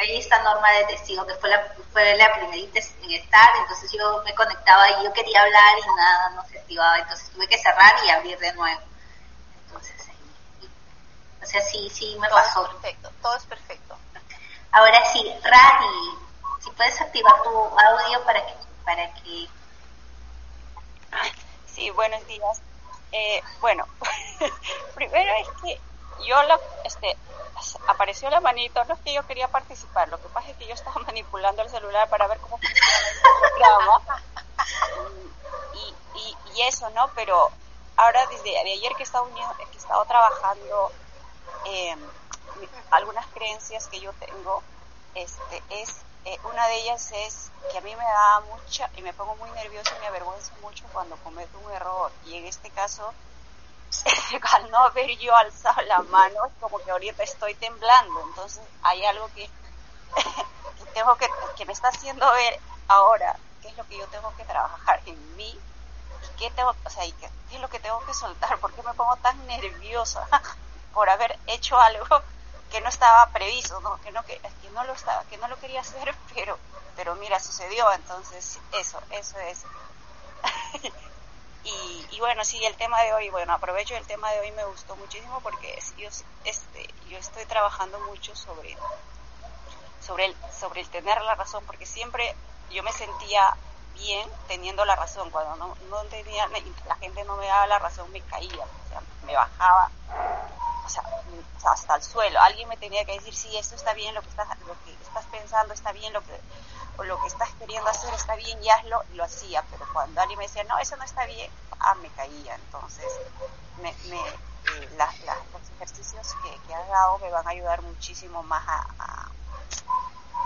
ahí está Norma de testigo, que fue la, fue la primerita en estar, entonces yo me conectaba y yo quería hablar y nada, no se activaba, entonces tuve que cerrar y abrir de nuevo. Entonces, o sea, sí, sí me pasó.
perfecto, todo es perfecto.
Ahora sí, Rani, si puedes activar tu audio para que... Para que...
Sí, buenos días. Eh, bueno, [laughs] primero es que yo lo, este, apareció la manito, no es que yo quería participar, lo que pasa es que yo estaba [laughs] manipulando el celular para ver cómo funciona el programa y, y, y, eso, ¿no? Pero ahora desde ayer que he estado, unido, que he estado trabajando eh, algunas creencias que yo tengo, este, es eh, una de ellas es que a mí me da mucha y me pongo muy nerviosa y me avergüenzo mucho cuando cometo un error y en este caso [laughs] al no haber yo alzado la mano, es como que ahorita estoy temblando. Entonces hay algo [laughs] que, tengo que, que me está haciendo ver ahora qué es lo que yo tengo que trabajar en mí y qué tengo, o sea, y qué, es lo que tengo que soltar, porque me pongo tan nerviosa [laughs] por haber hecho algo que no estaba previsto, ¿no? Que no que, que no lo estaba, que no lo quería hacer, pero pero mira, sucedió, entonces eso, eso es. Y, y, bueno, sí, el tema de hoy, bueno, aprovecho el tema de hoy, me gustó muchísimo porque yo, este, yo estoy trabajando mucho sobre, sobre, el, sobre el tener la razón, porque siempre yo me sentía bien teniendo la razón, cuando no, no tenía, la gente no me daba la razón, me caía, o sea, me bajaba, o sea, hasta el suelo, alguien me tenía que decir, sí, esto está bien, lo que estás, lo que estás pensando está bien, lo que lo que estás queriendo hacer está bien y hazlo, lo hacía, pero cuando alguien me decía, no, eso no está bien, ah, me caía. Entonces, me, me, eh, los ejercicios que, que has dado me van a ayudar muchísimo más a,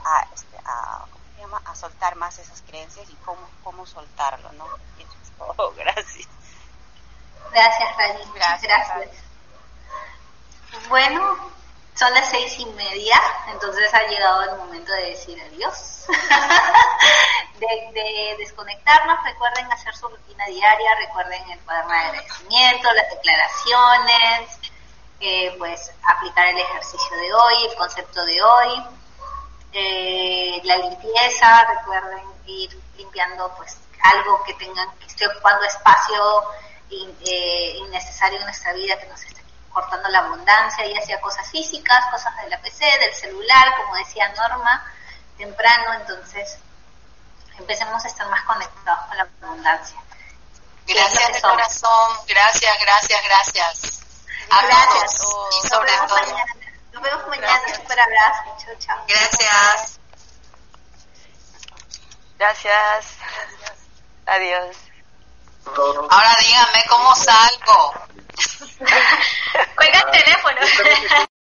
a, este, a, ¿cómo se llama? a soltar más esas creencias y cómo, cómo soltarlo, ¿no? Y eso es todo, [laughs] gracias.
Gracias, Rani, gracias. gracias. Bueno, son las seis y media, entonces ha llegado el momento de decir adiós, [laughs] de, desconectarnos. Recuerden hacer su rutina diaria, recuerden el cuaderno de agradecimiento, las declaraciones, eh, pues aplicar el ejercicio de hoy, el concepto de hoy, eh, la limpieza, recuerden ir limpiando pues algo que tengan, que esté ocupando espacio eh, innecesario en nuestra vida que nos cortando la abundancia, y hacía cosas físicas, cosas de la PC, del celular, como decía Norma, temprano, entonces empecemos a estar más conectados con la abundancia.
Gracias de corazón, gracias, gracias, gracias.
gracias. y sobre Nos todo. Mañana. Nos vemos mañana, un super abrazo. Chao, chao.
Gracias.
Gracias. Adiós.
Ahora díganme cómo salgo. [laughs]
Cuelga el teléfono. [laughs]